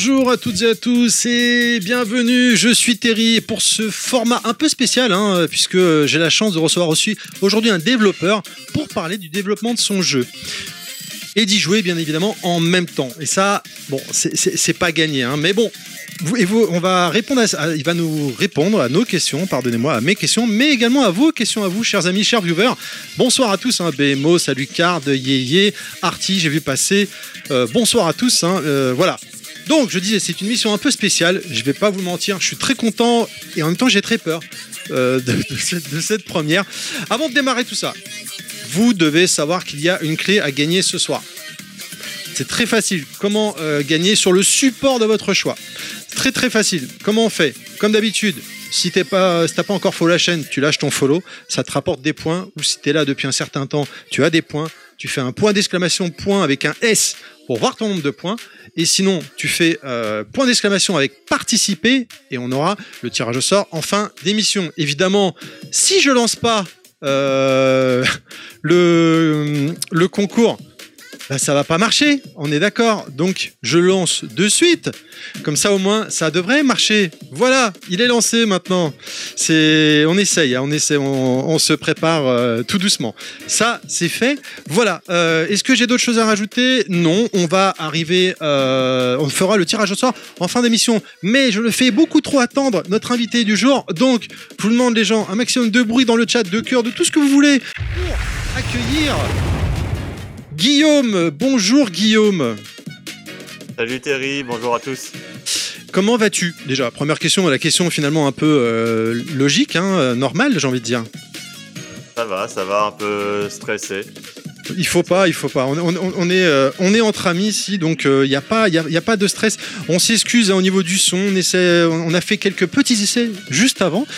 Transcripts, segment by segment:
Bonjour à toutes et à tous et bienvenue, je suis Terry pour ce format un peu spécial hein, puisque j'ai la chance de recevoir aussi aujourd'hui un développeur pour parler du développement de son jeu et d'y jouer bien évidemment en même temps. Et ça, bon, c'est pas gagné, hein, mais bon. Et vous, on va répondre à, il va nous répondre à nos questions, pardonnez-moi, à mes questions, mais également à vos questions à vous, chers amis, chers viewers. Bonsoir à tous, hein, BMO, salut Card, Yéyé, Arty, j'ai vu passer. Euh, bonsoir à tous, euh, voilà. Donc, je disais, c'est une mission un peu spéciale. Je vais pas vous mentir, je suis très content et en même temps, j'ai très peur euh, de, cette, première. Avant de démarrer tout ça, vous devez savoir qu'il y a une clé à gagner ce soir. C'est très facile. Comment euh, gagner sur le support de votre choix? Très très facile. Comment on fait? Comme d'habitude, si tu pas, si pas encore follow la chaîne, tu lâches ton follow, ça te rapporte des points. Ou si tu es là depuis un certain temps, tu as des points. Tu fais un point d'exclamation point avec un S pour voir ton nombre de points. Et sinon, tu fais euh, point d'exclamation avec participer et on aura le tirage au sort en fin d'émission. Évidemment, si je lance pas euh, le, le concours, bah, ça va pas marcher, on est d'accord. Donc je lance de suite. Comme ça au moins ça devrait marcher. Voilà, il est lancé maintenant. C'est on essaye, hein, on essaie, on, se prépare euh, tout doucement. Ça c'est fait. Voilà. Euh, est-ce que j'ai d'autres choses à rajouter? Non, on va arriver on fera le tirage au sort en fin d'émission, mais je le fais beaucoup trop attendre notre invité du jour. Donc, je vous demande les gens un maximum de bruit dans le chat, de cœur, de tout ce que vous voulez pour accueillir Guillaume, bonjour Guillaume. Salut Terry, bonjour à tous. Comment vas-tu? Déjà, première question, la question finalement un peu euh, logique, hein, euh, normale, j'ai envie de dire. Ça va, ça va, un peu stressé. Il faut pas, il faut pas. On, est, euh, on est entre amis ici, donc il n'y a, pas, a, pas de stress. On s'excuse hein, au niveau du son, on, essaie, on a fait quelques petits essais juste avant,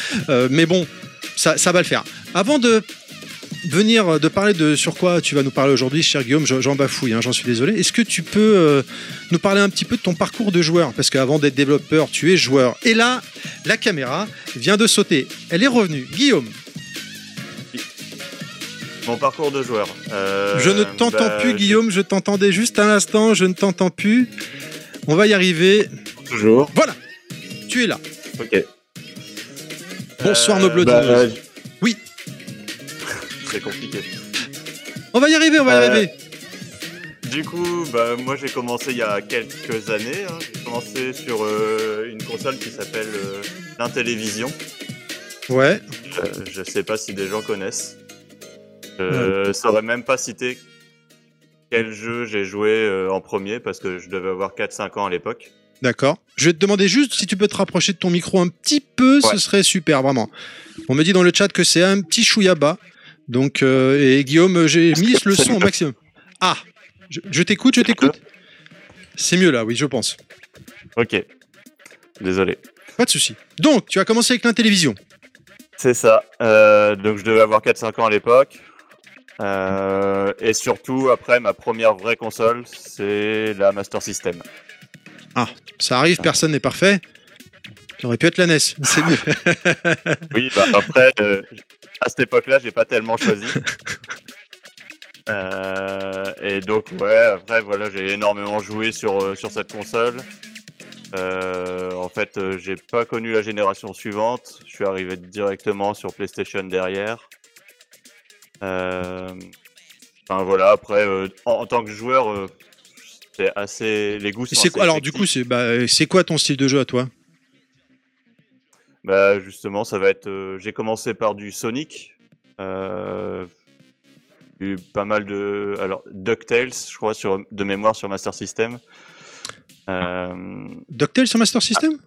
mais bon, ça, ça va le faire. Avant de venir euh, de parler de sur quoi tu vas nous parler aujourd'hui, cher Guillaume, j'en bafouille, hein, j'en suis désolé. Est-ce que tu peux euh, nous parler un petit peu de ton parcours de joueur? Parce qu'avant d'être développeur, tu es joueur. Et là, la caméra vient de sauter. Elle est revenue. Guillaume. Mon parcours de joueur. Euh, je ne t'entends bah, plus, Guillaume. Je t'entendais juste un instant. Je ne t'entends plus. On va y arriver. Toujours. Voilà. Tu es là. Ok. Bonsoir, noble bah, très compliqué. On va y arriver, on va y euh, arriver. Du coup, bah, moi j'ai commencé il y a quelques années. Hein. J'ai commencé sur euh, une console qui s'appelle euh, l'Intellivision. Ouais. je sais pas si des gens connaissent. Je ne saurais même pas citer quel jeu j'ai joué en premier parce que je devais avoir 4-5 ans à l'époque. D'accord. Je vais te demander juste si tu peux te rapprocher de ton micro un petit peu, ce serait super, vraiment. On me dit dans le chat que c'est un petit chouïa bas. Donc, euh, et Guillaume, j'ai mis le son au maximum. Ah, je, t'écoute, je t'écoute. C'est mieux là, oui, je pense. Ok. Désolé. Pas de souci. Donc, tu as commencé avec l'Intellivision. C'est ça. Euh, donc, je devais avoir 4-5 ans à l'époque. Euh, et surtout, après, ma première vraie console, c'est la Master System. Ah, ça arrive, personne n'est parfait. Ça aurait pu être la NES, c'est mieux. oui, bah après, à cette époque-là, j'ai pas tellement choisi. Euh, et donc, ouais, après, voilà, j'ai énormément joué sur, euh, sur cette console. Euh, en fait, j'ai pas connu la génération suivante. Je suis arrivé directement sur PlayStation derrière. Enfin, voilà, après, en, tant que joueur, c'est assez. Les goûts sont quoi, Alors, du coup, c'est bah, quoi ton style de jeu à toi? Bah justement, ça va être. Euh, j'ai commencé par du Sonic. Euh, eu pas mal de. Alors, DuckTales, je crois, sur, de mémoire sur Master System. Euh, DuckTales sur Master System?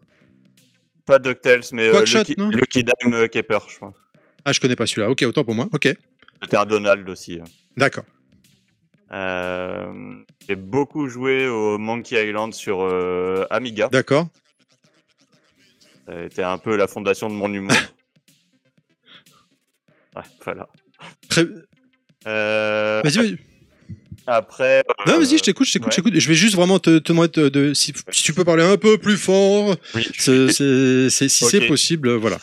Pas DuckTales, mais euh, Lucky, Dime Keeper, je crois. Ah, je connais pas celui-là. Ok, autant pour moi. Ok. C'était un Donald aussi. Hein. D'accord. j'ai beaucoup joué au Monkey Island sur Amiga. D'accord. Ça a été un peu la fondation de mon humour. ouais, voilà. Très... Euh... Vas-y, vas-y. Après. Non, vas-y, je t'écoute, je t'écoute, je t'écoute. Je vais juste vraiment te, demander de, si, tu peux parler un peu plus fort, oui. si c'est possible, voilà.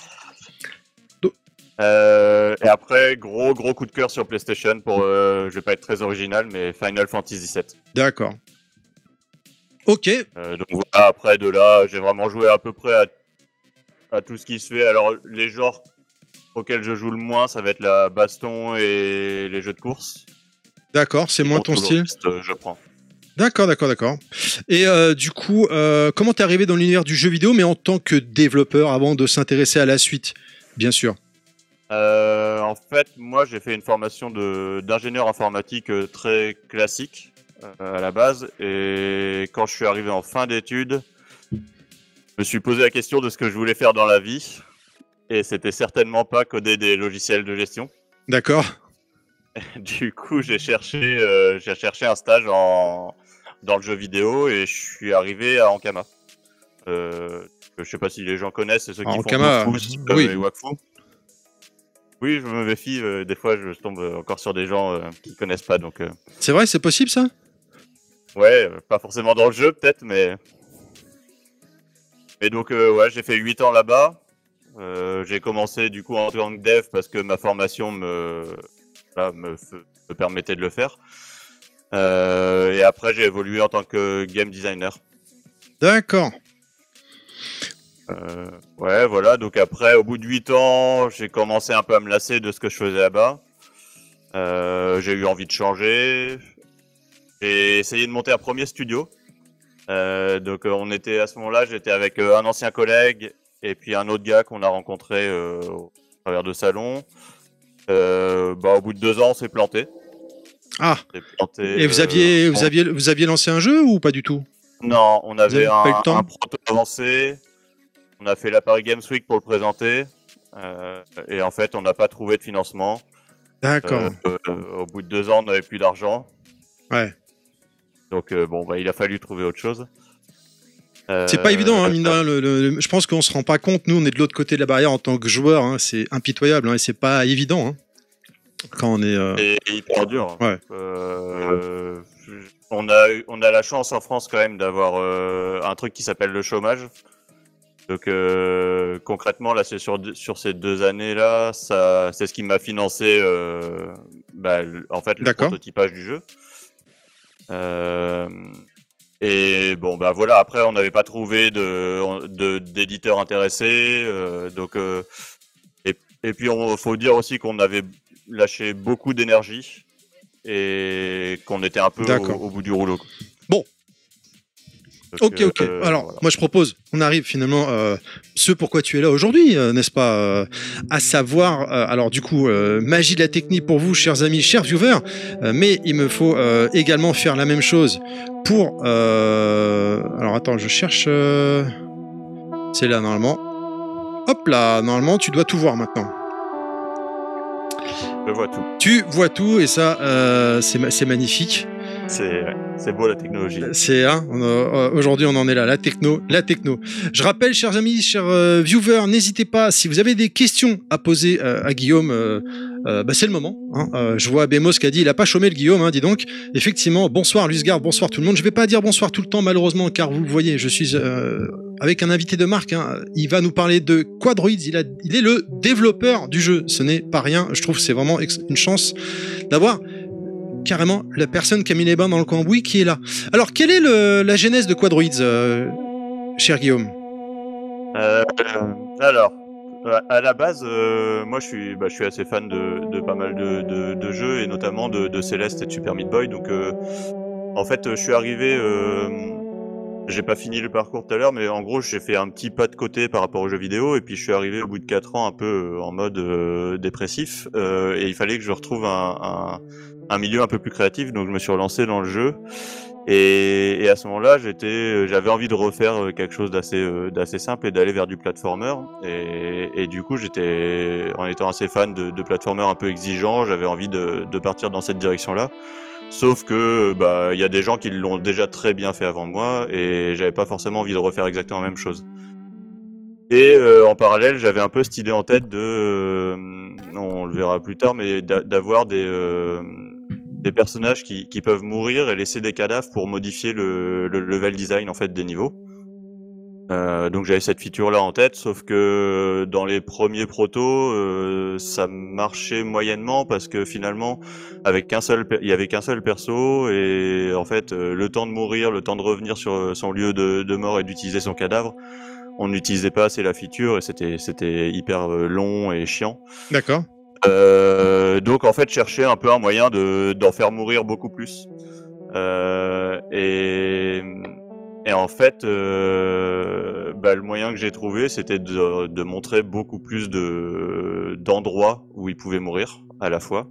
Euh, et après, gros gros coup de cœur sur PlayStation pour, euh, je vais pas être très original, mais Final Fantasy VII. D'accord. Ok. Euh, donc voilà, après de là, j'ai vraiment joué à peu près à, à tout ce qui se fait. Alors les genres auxquels je joue le moins, ça va être la baston et les jeux de course. D'accord, c'est moins ton style. euh, je prends. D'accord, d'accord, d'accord. Et euh, du coup, euh, comment t'es arrivé dans l'univers du jeu vidéo, mais en tant que développeur, avant de s'intéresser à la suite, bien sûr? Euh, en fait, moi, j'ai fait une formation d'ingénieur informatique très classique à la base, et quand je suis arrivé en fin d'études, me suis posé la question de ce que je voulais faire dans la vie, et c'était certainement pas coder des logiciels de gestion. D'accord. Du coup, j'ai cherché, euh, j'ai cherché un stage en dans le jeu vidéo, et je suis arrivé à Ankama. Euh, je sais pas si les gens connaissent, c'est ceux qui Ankama, font Dofus, oui. euh, Wakfu. Oui, je me méfie. euh, des fois, je tombe encore sur des gens euh, qui connaissent pas. Donc, C'est vrai, c'est possible ça? Ouais, pas forcément dans le jeu, peut-être, mais. Et donc, euh, ouais, j'ai fait 8 ans là-bas. Euh, j'ai commencé du coup en tant que dev parce que ma formation me, voilà, me, f- me permettait de le faire. Euh, et après, j'ai évolué en tant que game designer. D'accord. Ouais, voilà. Donc après, au bout de 8 ans, j'ai commencé un peu à me lasser de ce que je faisais là-bas. J'ai eu envie de changer. J'ai essayé de monter un premier studio. Euh, donc euh, on était à ce moment-là, j'étais avec euh, un ancien collègue et puis un autre gars qu'on a rencontré au travers de salon. Bah, au bout de deux ans, on s'est planté. Ah, planté, et vous aviez, vous aviez, vous aviez lancé un jeu ou pas du tout? Non, on avait un, le temps? un proto avancé. On a fait la Paris Games Week pour le présenter. euh, et en fait, on n'a pas trouvé de financement. D'accord. Euh, euh, au bout de deux ans, on n'avait plus d'argent. Ouais. Donc, euh, bon, bah, il a fallu trouver autre chose. C'est pas Euh, évident, hein, mine de rien, le- le- le- je pense qu'on se rend pas compte. Nous, on est de l'autre côté de la barrière en tant que joueur. hein, c'est impitoyable hein, et c'est pas évident hein, quand on est. euh, C'est hyper dur. Ouais. Euh, on, a, on a la chance en France quand même d'avoir euh, un truc qui s'appelle le chômage. Donc euh, concrètement, là, c'est sur, ces deux années-là, ça, c'est ce qui m'a financé euh, bah, le- en fait le prototypage du jeu. Euh, et bon, bah voilà, après, on n'avait pas trouvé de, de, d'éditeurs intéressés. euh, donc, euh, et, et puis, il faut dire aussi qu'on avait lâché beaucoup d'énergie et qu'on était un peu au, bout du rouleau. quoi. Donc, Ok, ok. euh, Alors, voilà. moi, je propose, on arrive finalement, euh, ce pourquoi tu es là aujourd'hui, euh, n'est-ce pas euh, À savoir, alors du coup, magie de la technique pour vous, chers amis, chers viewers, mais il me faut également faire la même chose pour... alors, attends, je cherche... C'est là, normalement. Hop là, normalement, tu dois tout voir maintenant. Je vois tout. Tu vois tout, et ça, c'est magnifique. C'est, beau la technologie. C'est hein, euh, aujourd'hui on en est là, la techno, la techno. Je rappelle, chers amis, chers euh, viewers, n'hésitez pas si vous avez des questions à poser euh, à Guillaume. euh, euh, bah, c'est le moment. hein. Euh, je vois Bémos qui a dit il a pas chômé le Guillaume, hein, dis donc. Effectivement, bonsoir Lusgard, bonsoir tout le monde. Je vais pas dire bonsoir tout le temps malheureusement car vous voyez, je suis euh, avec un invité de marque. hein. Il va nous parler de Quadroids. Il, il est le développeur du jeu. Ce n'est pas rien. Je trouve c'est vraiment une chance d'avoir carrément la personne qui a mis les bains dans le cambouis qui est là. Alors, quelle est la genèse de Quadroids, euh, cher Guillaume? Euh, alors, à- la base, euh, moi je suis, bah, je suis assez fan de, pas mal de, jeux et notamment de, Celeste et de Super Meat Boy. Donc, en fait, je suis arrivé. J'ai pas fini le parcours tout à l'heure, mais en gros, j'ai fait un petit pas de côté par rapport aux jeux vidéo et puis je suis arrivé au bout de 4 ans un peu euh, en mode euh, dépressif euh, et il fallait que je retrouve un, un, un milieu un peu plus créatif. Donc, je me suis relancé dans le jeu. Et, et à ce moment-là, euh, j'avais envie de refaire euh, quelque chose d'assez, d'assez simple et d'aller vers du platformer. Et, et du coup, j'étais, en étant assez fan de, de platformer un peu exigeant, j'avais envie de, de partir dans cette direction-là. Sauf que, bah, il y a des gens qui l'ont déjà très bien fait avant moi, et j'avais pas forcément envie de refaire exactement la même chose. Et euh, en parallèle, j'avais un peu cette idée en tête de, euh, on le verra plus tard, mais d'a- d'avoir des euh, des personnages qui, peuvent mourir et laisser des cadavres pour modifier le level design en fait des niveaux. Euh, donc j'avais cette feature là en tête, sauf que dans les premiers protos, euh, ça marchait moyennement parce que finalement, avec qu'un seul, il y avait qu'un seul perso et en fait, euh, le temps de mourir, le temps de revenir sur son lieu de, de mort et d'utiliser son cadavre, on n'utilisait pas assez la feature et c'était c'était hyper long et chiant. D'accord. donc en fait, chercher un peu un moyen de d'en faire mourir beaucoup plus. et et en fait, euh, bah, le moyen que j'ai trouvé, c'était de, de, montrer beaucoup plus de d'endroits où ils pouvaient mourir à la fois.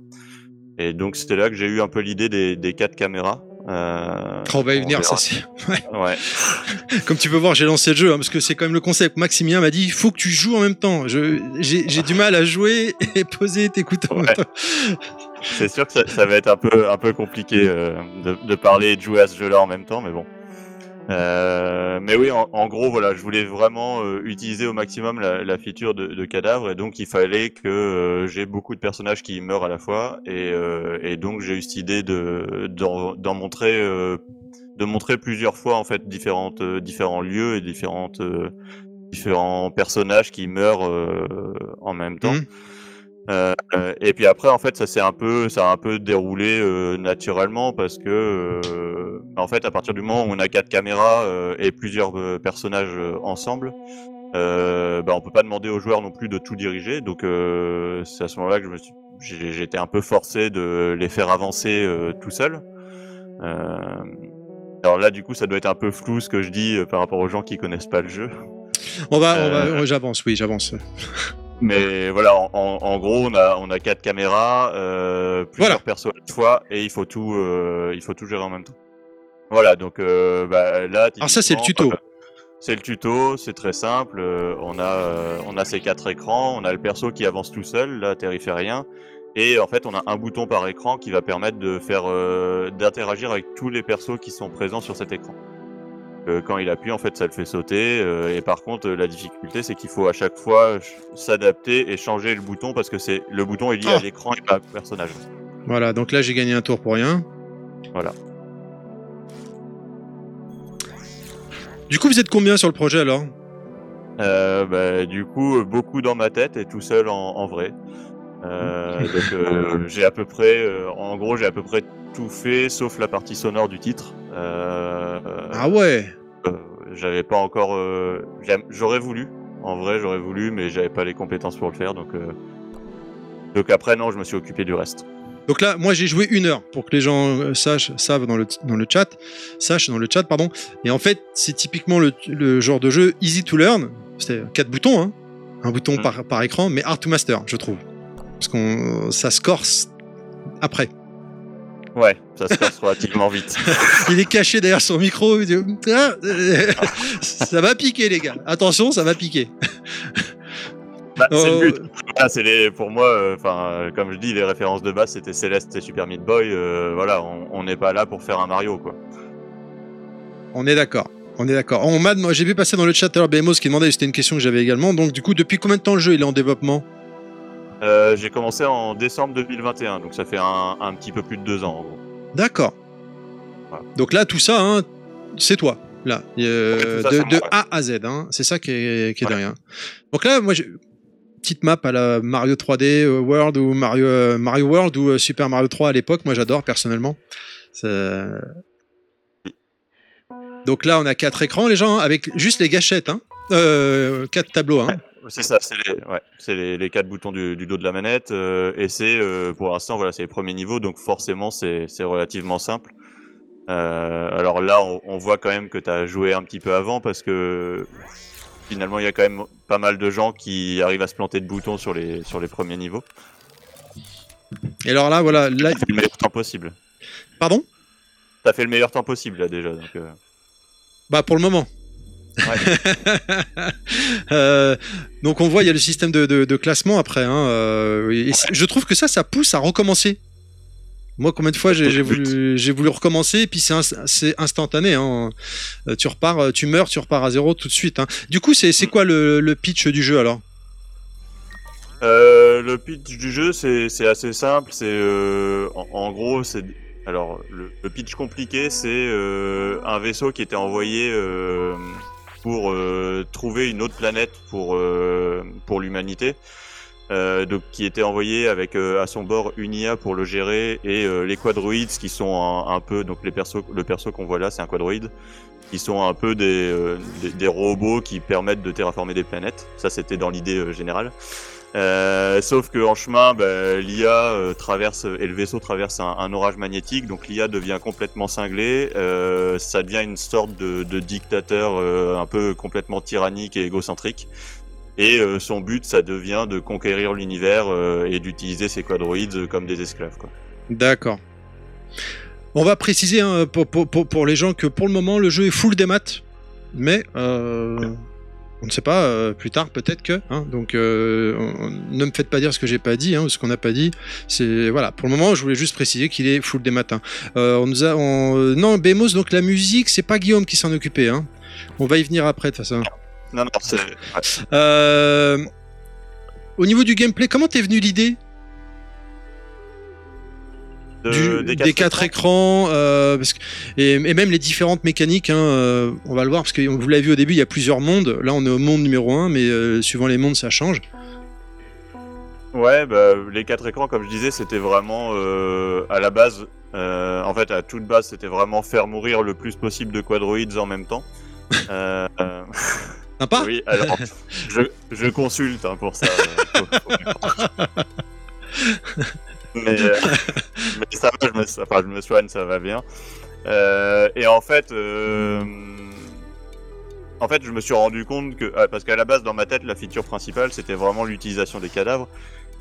Et donc c'était là que j'ai eu un peu l'idée des, des quatre caméras. Euh, on va y venir, ça c'est. Ouais. Comme tu peux voir, j'ai lancé le jeu hein, parce que c'est quand même le concept. Maximien m'a dit il faut que tu joues en même temps. J'ai du mal à jouer et poser tes couteaux en même temps. C'est sûr que ça, ça, va être un peu un peu compliqué euh, de, de parler et de jouer à ce jeu-là en même temps, mais bon. Euh, mais oui, en, gros, voilà, je voulais vraiment euh, utiliser au maximum la, la feature de, de, cadavre, et donc il fallait que euh, j'ai beaucoup de personnages qui meurent à la fois, et, euh, et donc j'ai eu cette idée de d'en montrer, de montrer plusieurs fois en fait différentes différents lieux et différentes différents personnages qui meurent en même temps. Mmh. Euh, et puis après, en fait, ça s'est un peu, ça a un peu déroulé euh, naturellement parce que, euh, en fait, à partir du moment où on a quatre caméras et plusieurs personnages ensemble, euh, bah, on peut pas demander aux joueurs non plus de tout diriger. Donc, c'est à ce moment-là que je me suis, été un peu forcé de les faire avancer tout seul. alors là, du coup, ça doit être un peu flou ce que je dis par rapport aux gens qui connaissent pas le jeu. On va, on va, j'avance, oui, j'avance. Mais voilà, en, en, gros, on a on a quatre caméras, euh, plusieurs persos à la fois, et il faut tout euh, il faut tout gérer en même temps. Voilà, donc euh, bah, là. Alors ça, c'est le tuto. C'est le tuto, c'est très simple. Euh, on a euh, on a ces quatre écrans, on a le perso qui avance tout seul, là, Terry fait rien. Et en fait, on a un bouton par écran qui va permettre de faire d'interagir avec tous les persos qui sont présents sur cet écran quand il appuie, en fait, ça le fait sauter. Euh, et par contre, la difficulté, c'est qu'il faut à chaque fois s'adapter et changer le bouton parce que c'est le bouton est lié à ah. l'écran et pas au personnage. Voilà, donc là, j'ai gagné un tour pour rien. Voilà. Du coup, vous êtes combien sur le projet alors? Euh, bah, Du coup, beaucoup dans ma tête et tout seul en, vrai. Euh, donc j'ai à peu près, en gros, j'ai à peu près tout fait sauf la partie sonore du titre. Ah ouais euh, j'avais pas encore. Euh, j'aurais voulu, en vrai, j'aurais voulu, mais j'avais pas les compétences pour le faire. Donc, euh, donc après, non, je me suis occupé du reste. Donc là, moi, j'ai joué une heure pour que les gens sachent, savent dans le, dans le chat, sachent dans le chat, pardon. Et en fait, c'est typiquement le, genre de jeu easy to learn. C'est quatre boutons, hein. un bouton mm. par, par écran, mais hard to master, je trouve, parce qu'on ça se corse après. Ouais, ça se passe relativement vite. il est caché derrière son micro. Ah, ça va piquer, les gars. Attention, ça va piquer. Bah, c'est le oh. but. Ah, c'est les, pour moi, euh, enfin, comme je dis, les références de base c'était Céleste et Super Meat Boy. Euh, voilà, on n'est pas là pour faire un Mario, quoi. On est d'accord. On est d'accord. On m'a, j'ai vu passer dans le chat alors BMOS qui demandait, c'était une question que j'avais également. Donc, du coup, depuis combien de temps le jeu il est en développement? Euh, j'ai commencé en décembre 2021, donc ça fait un, un petit peu plus de deux ans en gros. D'accord. Donc là, tout ça, hein, c'est toi, là, euh, de, A à Z, hein, c'est ça qui est, qui est derrière. Donc là, moi, j'ai petite map à la Mario 3D euh, World ou Mario, Mario World ou Super Mario 3 à l'époque, moi j'adore personnellement. Donc là, on a quatre écrans, les gens, hein, avec juste les gâchettes, hein. quatre tableaux. Hein. C'est ça, c'est les, ouais, les, quatre boutons du, dos de la manette. Euh, et c'est, euh, pour l'instant, voilà, c'est les premiers niveaux, donc forcément, c'est relativement simple. Euh, alors là, on, voit quand même que tu as joué un petit peu avant parce que finalement, il y a quand même pas mal de gens qui arrivent à se planter de boutons sur les, sur les premiers niveaux. Et alors là, voilà. Là... fait le meilleur temps possible. Pardon? T'as fait le meilleur temps possible là déjà. Donc, Bah, pour le moment. Euh, donc on voit, il y a le système de, classement après. Hein, euh, je trouve que ça, ça pousse à recommencer. Moi, combien de fois j'ai voulu, voulu, recommencer, et puis c'est instantané. Hein. Euh, tu repars, tu meurs, tu repars à zéro tout de suite. Hein. Du coup, c'est quoi le, pitch du jeu alors? Le pitch du jeu, c'est assez simple. C'est en, gros, c'est alors le, pitch compliqué, c'est un vaisseau qui était envoyé pour trouver une autre planète pour pour l'humanité. Euh, donc, qui était envoyé avec à son bord une IA pour le gérer et les quadroïdes qui sont un, peu donc les persos le perso qu'on voit là c'est un quadroïde qui sont un peu des, des, robots qui permettent de terraformer des planètes ça c'était dans l'idée générale euh, sauf que en chemin, bah, l'IA euh, traverse et le vaisseau traverse un, orage magnétique, donc l'IA devient complètement cinglée. Euh, ça devient une sorte de, de dictateur euh, un peu complètement tyrannique et égocentrique. Et son but, ça devient de conquérir l'univers et d'utiliser ses quadroïdes comme des esclaves. D'accord. On va préciser hein, pour, pour, pour, les gens que pour le moment, le jeu est full des maths, mais on ne sait pas, euh, plus tard peut-être que. Hein, donc euh, ne me faites pas dire ce que j'ai pas dit, hein, ce qu'on n'a pas dit. C'est voilà. Pour le moment, je voulais juste préciser qu'il est full des matins. Euh, on nous a, non, Bemos, donc la musique, c'est pas Guillaume qui s'en occupait. Hein. On va y venir après de toute façon. Non, non, c'est. au niveau du gameplay, comment t'es venu l'idée? Des, quatre, écrans, euh, et, même les différentes mécaniques, hein, euh, on va le voir parce que vous l'avez vu au début, il y a plusieurs mondes. Là, on est au monde numéro 1, mais euh, suivant les mondes, ça change. Ouais, bah, les quatre écrans, comme je disais, c'était vraiment à la base, en fait, à toute base, c'était vraiment faire mourir le plus possible de quadroïdes en même temps. Sympa Oui, alors, je, consulte hein, pour ça. Mais, euh, mais, ça va, je me, enfin, je me soigne, ça va bien. Euh, et en fait, euh, en fait, je me suis rendu compte que, ah, parce qu'à la base, dans ma tête, la feature principale, c'était vraiment l'utilisation des cadavres.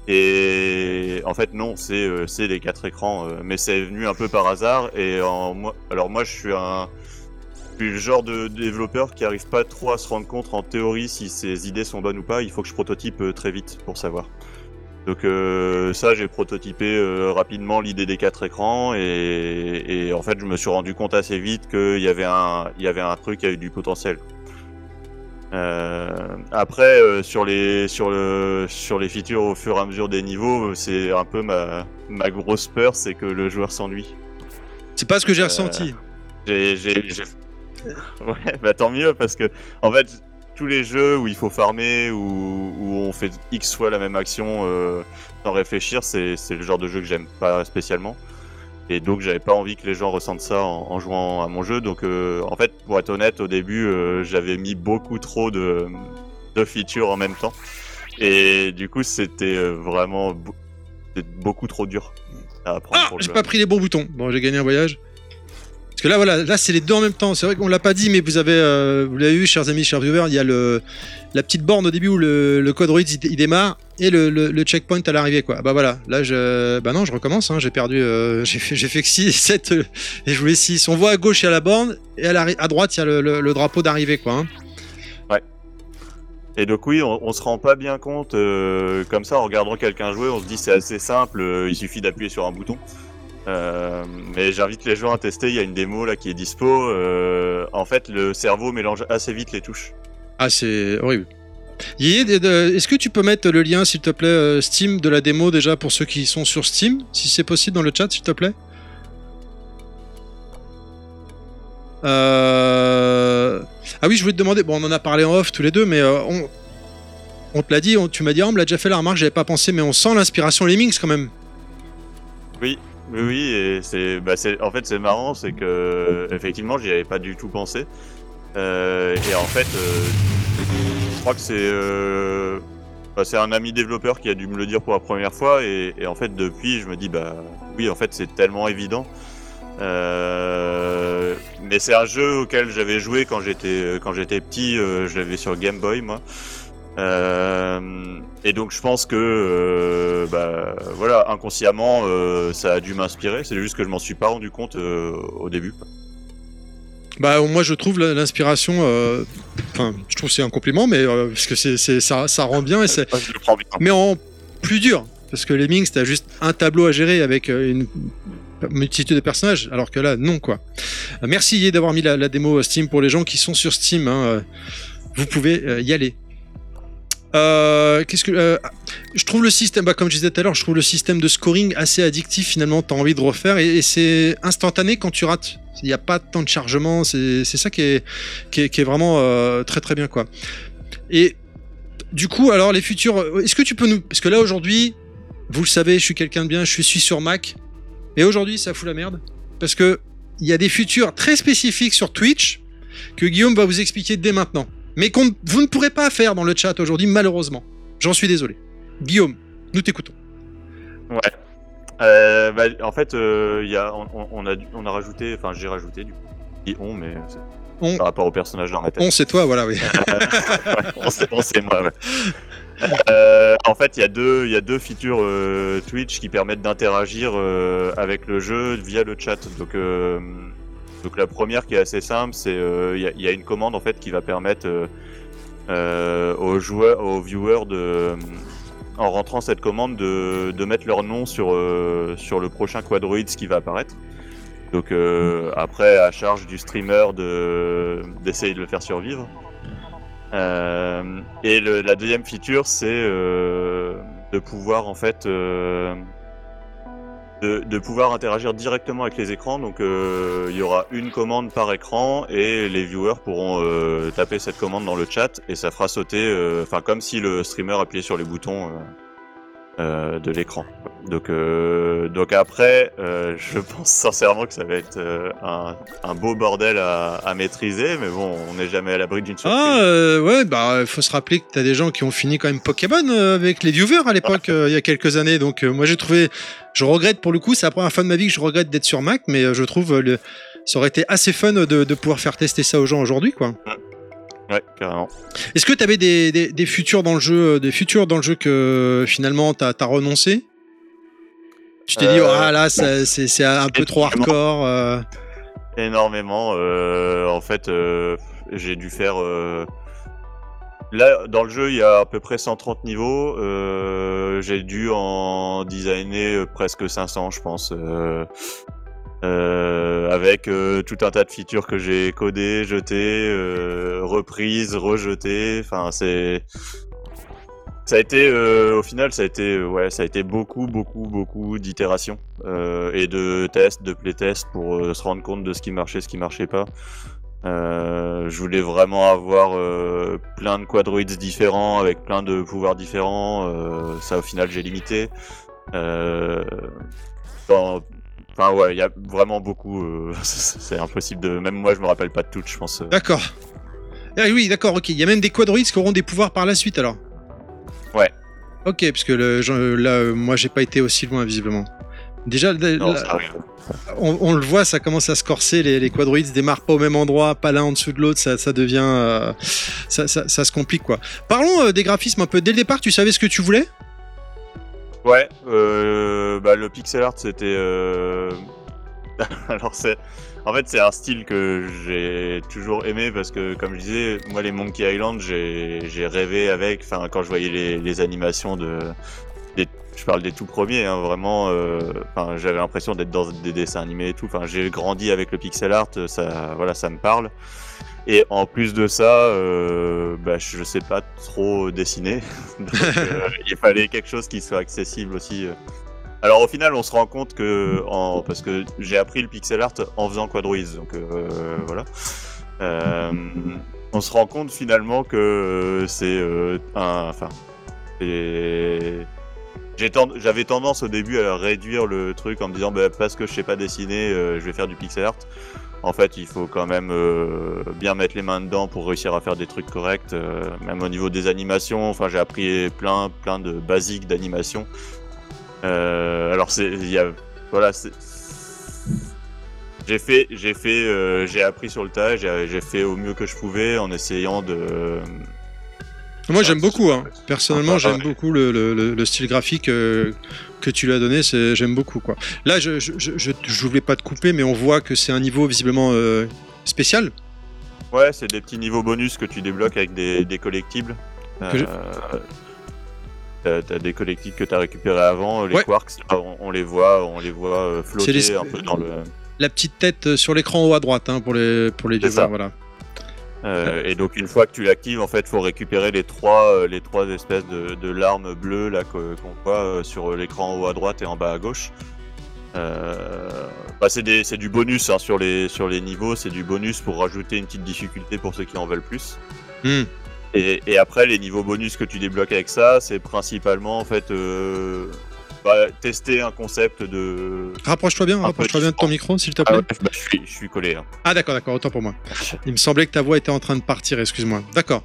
Et en fait, non, c'est euh, les quatre écrans, mais c'est venu un peu par hasard. Et en, moi, alors moi, je suis un, je suis le genre de développeur qui arrive pas trop à se rendre compte en théorie si ses idées sont bonnes ou pas. Il faut que je prototype très vite pour savoir. Donc euh, ça, j'ai prototypé euh, rapidement l'idée des quatre écrans et, en fait, je me suis rendu compte assez vite qu'il y avait un, il y avait un truc qui avait du potentiel. Euh, après, sur les sur le sur les features au fur et à mesure des niveaux, c'est un peu ma ma grosse peur, c'est que le joueur s'ennuie. C'est pas ce que j'ai ressenti. J'ai ouais, bah tant mieux parce que en fait tous les jeux où il faut farmer, où, où on fait X fois la même action euh, sans réfléchir, c'est le genre de jeu que j'aime pas spécialement. Et donc j'avais pas envie que les gens ressentent ça en, jouant à mon jeu. Donc euh, en fait, pour être honnête, au début, euh, j'avais mis beaucoup trop de, de, features en même temps. Et du coup, c'était vraiment beaucoup trop dur à apprendre. Ah, j'ai pas pris les bons boutons. Bon, j'ai gagné un voyage. Parce que là, voilà, là, c'est les deux en même temps. C'est vrai qu'on l'a pas dit, mais vous avez, euh, vous l'avez vu, chers amis, chers viewers, il y a le, la petite borne au début où le, code il, il, démarre et le, le, checkpoint à l'arrivée, quoi. Bah voilà, là, je, bah non, je recommence. Hein, j'ai perdu, euh, j'ai fait, j'ai fait que 6, 7 euh, et je voulais 6. On voit à gauche il y a la borne et à, à droite il y a le, drapeau d'arrivée, quoi. Hein. Ouais. Et donc oui, on, on, se rend pas bien compte comme ça en regardant quelqu'un jouer, on se dit c'est assez simple, il suffit d'appuyer sur un bouton. Euh, mais j'invite les gens à tester. Il y a une démo là qui est dispo. Euh, en fait, le cerveau mélange assez vite les touches. Ah, c'est horrible. Est-ce que tu peux mettre le lien, s'il te plaît, euh, Steam de la démo déjà pour ceux qui sont sur Steam, si c'est possible dans le chat, s'il te plaît? Ah oui, je voulais te demander. Bon, on en a parlé en off tous les deux, mais on, on te l'a dit, tu m'as dit, oh, on me l'a déjà fait la remarque, j'avais pas pensé, mais on sent l'inspiration Lemmings quand même. Oui, oui, oui, et c'est, bah c'est, en fait, c'est marrant, c'est que effectivement, j'y avais pas du tout pensé. Euh, et en fait, euh, je crois que c'est, euh, bah, c'est un ami développeur qui a dû me le dire pour la première fois, et, et en fait, depuis, je me dis, bah oui, en fait, c'est tellement évident. Euh, mais c'est un jeu auquel j'avais joué quand j'étais quand j'étais petit, je l'avais sur Game Boy, moi. Euh, et donc je pense que euh, bah, voilà inconsciemment euh, ça a dû m'inspirer. C'est juste que je m'en suis pas rendu compte au début. Bah moi je trouve l'inspiration, enfin je trouve c'est un compliment, mais parce que c'est ça, ça rend bien et c'est. Mais en plus dur, parce que Lemmings t'as juste un tableau à gérer avec une multitude de personnages, alors que là non quoi. Merci d'avoir mis la, démo Steam pour les gens qui sont sur Steam. Hein, vous pouvez y aller. Euh, qu'est-ce que euh, je trouve le système, bah, comme je disais tout à l'heure, je trouve le système de scoring assez addictif. Finalement, tu as envie de refaire et, c'est instantané quand tu rates. Il n'y a pas temps de chargement. C'est c'est ça qui est, qui est, qui est vraiment euh, très très bien quoi. Et du coup, alors les futurs, est-ce que tu peux nous, parce que là aujourd'hui, vous le savez, je suis quelqu'un de bien, je suis sur Mac, et aujourd'hui ça fout la merde parce que il y a des futurs très spécifiques sur Twitch que Guillaume va vous expliquer dès maintenant mais qu'on vous ne pourrez pas faire dans le chat aujourd'hui, malheureusement. J'en suis désolé. Guillaume, nous t'écoutons. Ouais. Euh, bah, en fait, euh, y a, on, on, a, on a rajouté, enfin j'ai rajouté du coup, et on, mais c'est On. par rapport au personnage dans tête. On, c'est toi, voilà, oui. on sait, moi. ouais. Euh, en fait, il y a deux, il y a deux features euh, Twitch qui permettent d'interagir euh, avec le jeu via le chat. Donc, donc la première qui est assez simple, c'est euh, il y, a, une commande en fait qui va permettre euh, euh, aux joueurs, aux viewers de, en rentrant cette commande, de, de mettre leur nom sur sur le prochain quadroïde qui va apparaître. Donc après, à charge du streamer de d'essayer de le faire survivre. Et le- la deuxième feature, c'est de pouvoir en fait de, de pouvoir interagir directement avec les écrans. Donc euh, il y aura une commande par écran et les viewers pourront euh, taper cette commande dans le chat et ça fera sauter, euh, enfin comme si le streamer appuyait sur les boutons euh, de l'écran. Donc euh, donc après, euh, je pense sincèrement que ça va être euh, un, un beau bordel à, à maîtriser, mais bon, on n'est jamais à l'abri d'une surprise. Ah, euh, ouais, bah, faut se rappeler que t'as des gens qui ont fini quand même Pokémon euh, avec les viewers à l'époque, euh, il y a quelques années. Donc, euh, moi, j'ai trouvé, je regrette pour le coup, c'est la première fois de ma vie que je regrette d'être sur Mac, mais euh, je trouve euh, le, ça aurait été assez fun de, de pouvoir faire tester ça aux gens aujourd'hui, quoi. Ouais, carrément. Est-ce que t'avais des, des, des futurs dans le jeu, euh, des futurs dans le jeu que finalement t'as as renoncé? Tu t'es dit, Euh, ah là, c'est un peu trop hardcore. euh. énormément. euh, en fait, j'ai dû faire. Là, dans le jeu, il y a à peu près 130 niveaux. j'ai dû en designer presque 500, je pense. Euh, avec euh, tout un tas de features que j'ai codées, jetées, euh, reprises, rejetées. Enfin, c'est ça a été, euh, au final, ça a été, euh, ouais, ça a été beaucoup, beaucoup, beaucoup d'itérations euh, et de tests, de playtests pour se rendre compte de ce qui marchait, ce qui marchait pas. Je voulais vraiment avoir plein de quadroïdes différents avec plein de pouvoirs différents. ça, au final, j'ai limité. Dans- Enfin ouais, il y a vraiment beaucoup. euh, c'est impossible de. Même moi, je me rappelle pas de tout. Je pense. euh. D'accord. Ah oui, d'accord, ok. Il y a même des quadroïdes qui auront des pouvoirs par la suite alors. Ouais. Ok, parce que le, je- là, euh, moi, j'ai pas été aussi loin visiblement. Déjà, Non, là, on, on le voit, ça commence à se corser. Les, les quadroïdes se démarrent pas au même endroit, pas l'un en dessous de l'autre. Ça, ça devient, euh, ça, ça- ça se complique quoi. Parlons euh, des graphismes un peu. Dès le départ, tu savais ce que tu voulais? Ouais, euh, bah, le pixel art c'était. euh, Alors c'est. En fait, c'est un style que j'ai toujours aimé parce que, comme je disais, moi les Monkey Island, j'ai rêvé avec. Enfin, quand je voyais les, animations de. des- je parle des tout premiers, hein, vraiment. euh, j'avais l'impression d'être dans des dessins animés et tout. Enfin, j'ai grandi avec le pixel art, ça, voilà, ça me parle. Et en plus de ça, euh, bah, je sais pas trop dessiner. Donc, euh, il fallait quelque chose qui soit accessible aussi. euh. Alors au final, on se rend compte que, en, parce que j'ai appris le pixel art en faisant Quadroids, donc euh, voilà. On se rend compte finalement que c'est un, enfin, c'est- j'avais tendance au début à réduire le truc en me disant bah, parce que je sais pas dessiner, euh, je vais faire du pixel art. En fait, il faut quand même euh, bien mettre les mains dedans pour réussir à faire des trucs corrects, euh, même au niveau des animations. Enfin, j'ai appris plein, plein de basiques d'animation. Euh, alors, c'est, y a, voilà, c'est, j'ai fait, j'ai fait, euh, j'ai appris sur le tas. J'ai, j'ai fait au mieux que je pouvais en essayant de. Moi, Ah, j'aime beaucoup. Hein. Personnellement, Ah, j'aime ouais. beaucoup le, le- le- le style graphique euh, que tu lui as donné. J'aime beaucoup. Quoi. Là, je je, je, je- voulais pas te couper, mais on voit que c'est un niveau visiblement euh, spécial. Ouais, c'est des petits niveaux bonus que tu débloques avec des, des collectibles. Euh, T'as, des collectibles que t'as récupérés avant, les Ouais. quarks, on, on les voit, on les voit euh, flotter les- un peu dans le. La petite tête euh, sur l'écran haut à droite hein, pour les pour les viewers. Voilà. Euh, et donc une fois que tu l'actives, en fait, faut récupérer les trois, euh, les trois espèces de, de larmes bleues là que- qu'on voit euh, sur l'écran en haut à droite et en bas à gauche. Euh, bah, c'est des- c'est du bonus hein, sur les sur les niveaux, c'est du bonus pour rajouter une petite difficulté pour ceux qui en veulent plus. Hmm. Et, et après, les niveaux bonus que tu débloques avec ça, c'est principalement en fait euh, bah, tester un concept de. Rapproche-toi bien, rapproche-toi bien de ton micro, s'il te Ah plaît. ouais, bah, je suis je suis collé. hein. Ah, d'accord, d'accord, autant pour moi. Il me semblait que ta voix était en train de partir, excuse-moi. D'accord.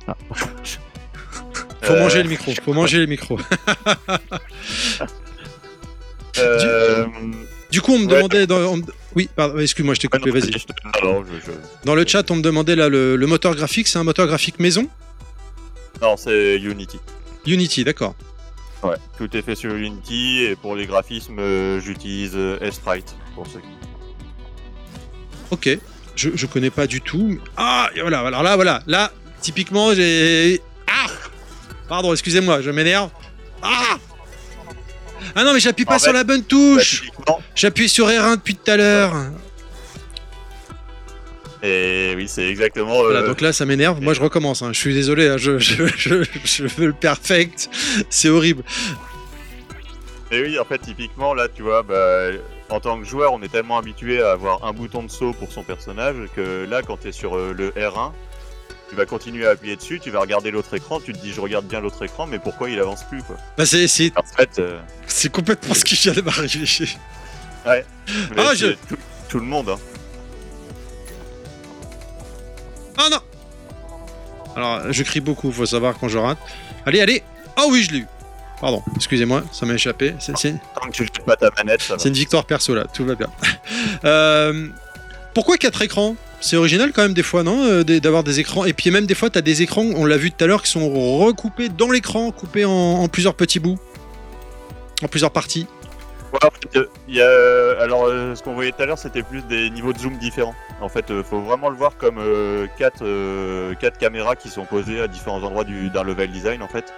Faut Euh, manger le micro, faut manger le micro. euh, Du coup, on me Ouais. demandait. Dans... on Oui, pardon, excuse-moi, je t'ai coupé, vas-y. Dans le chat, on me demandait là le, le moteur graphique, c'est un moteur graphique maison? Non, c'est Unity. Unity, d'accord. Ouais, tout est fait sur Unity et pour les graphismes, euh, j'utilise euh, Sprite pour ceux qui. Ok. Je, je connais pas du tout. Ah, et voilà, alors là, voilà. Là, typiquement, j'ai. Ah Pardon, excusez-moi, je m'énerve. Ah Ah non, mais j'appuie pas En sur fait, la bonne Bah, touche typiquement, J'appuie sur R1 depuis tout à l'heure. Et oui, c'est exactement. euh, Voilà, donc là, ça m'énerve. Moi, je recommence. hein. Je suis désolé. hein. Je, je, je, je veux le perfect. C'est horrible. Et oui, en fait, typiquement, là, tu vois, bah, en tant que joueur, on est tellement habitué à avoir un bouton de saut pour son personnage que là, quand tu es sur euh, le R1, tu vas continuer à appuyer dessus, tu vas regarder l'autre écran, tu te dis, je regarde bien l'autre écran, mais pourquoi il avance plus, quoi Bah, c'est, c'est, En fait, euh, c'est complètement ce qui vient de m'arriver. mais Ah, je- tout, tout le monde, hein. Oh non Alors, je crie beaucoup, faut savoir quand je rate. Allez, allez Oh oui, je l'ai eu Pardon, excusez-moi, ça m'a échappé. C'est, c'est- Tant que tu jettes pas ta manette, ça va. c'est une victoire perso là, tout va bien. Euh, pourquoi 4 écrans? C'est original quand même des fois, non? Euh, D'avoir des écrans. Et puis même des fois, tu as des écrans, on l'a vu tout à l'heure, qui sont recoupés dans l'écran, coupés en, en plusieurs petits bouts. En plusieurs parties. Y a... Alors, euh, ce qu'on voyait tout à l'heure, c'était plus des niveaux de zoom différents. En fait, euh, faut vraiment le voir comme euh, quatre, euh, quatre caméras qui sont posées à différents endroits du- d'un level design, en fait.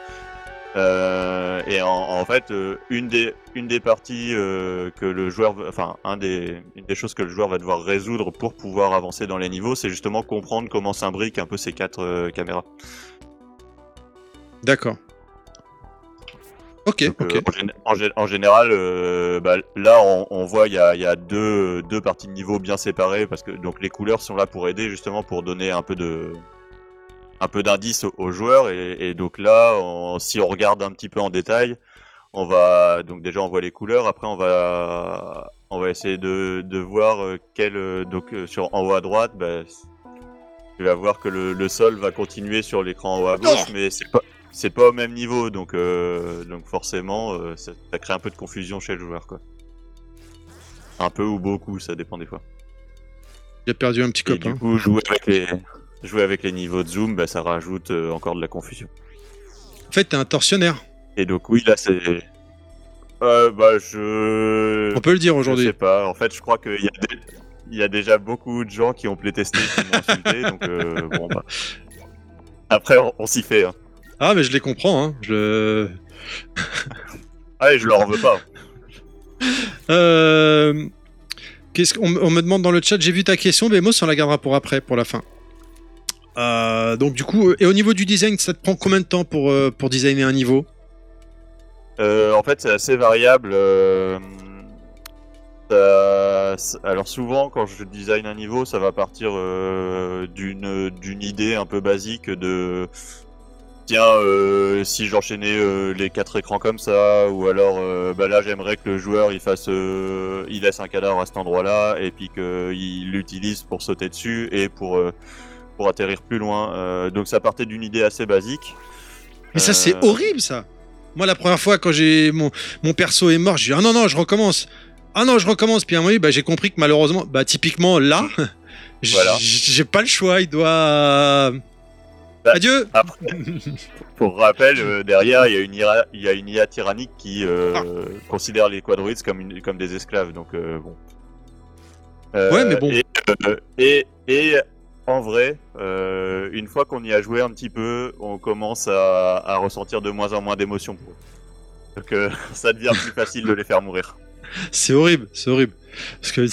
Et en, en fait, une des une des parties que le joueur, enfin, un des une des choses que le joueur va devoir résoudre pour pouvoir avancer dans les niveaux, c'est justement comprendre comment s'imbriquent un peu ces quatre caméras. D'accord. Ok, Donc, ok. euh, en, gén- en gé- en général, euh, bah, là, on, on voit il y a, il y a deux, deux parties de niveau bien séparées parce que donc les couleurs sont là pour aider justement pour donner un peu de un peu d'indice aux, aux joueurs et, et donc là, on- si on regarde un petit peu en détail, on va donc déjà on voit les couleurs. Après, on va on va essayer de, de voir euh, quel donc sur en haut à droite, bah, tu vas voir que le, le sol va continuer sur l'écran en haut à gauche, mais c'est pas c'est pas au même niveau, donc euh, donc forcément euh, ça, ça crée un peu de confusion chez le joueur quoi. Un peu ou beaucoup, ça dépend des fois. J'ai perdu un petit Et copain. du coup, jouer avec les jouer avec les niveaux de zoom, bah, ça rajoute euh, encore de la confusion. En fait, t'es un tortionnaire. Et donc oui, là c'est euh, bah je On peut le dire je aujourd'hui. sais pas. En fait, je crois qu'il y a des- il y a déjà beaucoup de gens qui ont playtesté qui m'ont insulté, donc euh, bon bah. Après, on, on s'y fait. Hein. Ah, mais je les comprends. Hein. Je... Ah, et je leur en veux pas. Euh, Qu'est-ce qu'on on me demande dans le chat J'ai vu ta question, Bemos, on la gardera pour après, pour la fin. Euh, donc du coup, euh, et au niveau du design, ça te prend combien de temps pour, euh, pour designer un niveau? Euh, en fait, c'est assez variable. ça- alors souvent, quand je design un niveau, ça va partir d'une d'une idée un peu basique de tiens, euh, si j'enchaînais euh, les quatre écrans comme ça, ou alors euh, bah là, j'aimerais que le joueur il fasse, euh, il laisse un cadavre à cet endroit-là, et puis qu'il l'utilise pour sauter dessus et pour pour atterrir plus loin. Donc ça partait d'une idée assez basique. Mais ça, c'est horrible, ça Moi, la première fois, quand j'ai mon, mon perso est mort, j'ai dit « Ah non, non, je recommence !» Ah non, je recommence. Puis à un moment bah, j'ai compris que malheureusement, bah, typiquement, là, Voilà. j'ai pas le choix. Il doit... Bah, Adieu Après, pour rappel, euh, derrière, il y a une IA, il y a une IA tyrannique qui euh, Ah. considère les quadroïdes comme, une, comme des esclaves. Donc euh, bon. Euh, Ouais, mais bon. Et, euh, et, et en vrai, euh, une fois qu'on y a joué un petit peu, on commence à, à ressentir de moins en moins d'émotions pour eux. Donc euh, ça devient plus facile de les faire mourir. C'est horrible, c'est horrible. Parce que...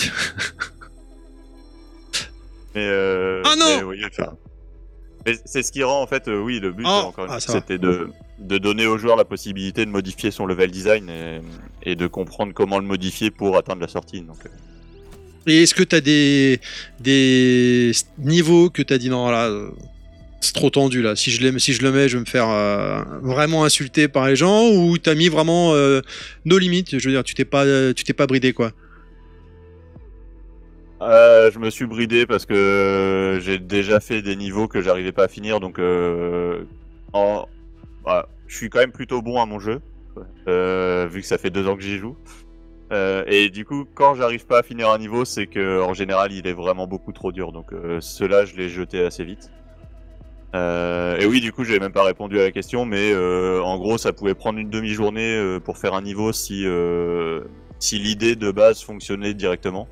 Mais, euh, Ah non mais oui, enfin, Mais c'est ce qui rend en fait, euh, oui, le but, Oh, encore une ah, c'était de, de donner au joueur la possibilité de modifier son level design et, et de comprendre comment le modifier pour atteindre la sortie. Donc, euh, Et est-ce que tu as des, des niveaux que tu as dit non, là, euh, c'est trop tendu là. Si je, l'aime- si je le mets, je vais me faire euh, vraiment insulter par les gens ou tu as mis vraiment euh, nos limites? Je veux dire, tu t'es pas, tu t'es pas bridé quoi. Euh, je me suis bridé parce que euh, j'ai déjà fait des niveaux que j'arrivais pas à finir, donc euh, en... voilà, je suis quand même plutôt bon à mon jeu, euh, vu que ça fait deux ans que j'y joue. Euh, et du coup, quand j'arrive pas à finir un niveau, c'est que en général, il est vraiment beaucoup trop dur. Donc euh, ceux-là, je l'ai jeté assez vite. Et oui, du coup, j'ai même pas répondu à la question, mais en gros, ça pouvait prendre une demi-journée pour faire un niveau si si l'idée de base fonctionnait directement.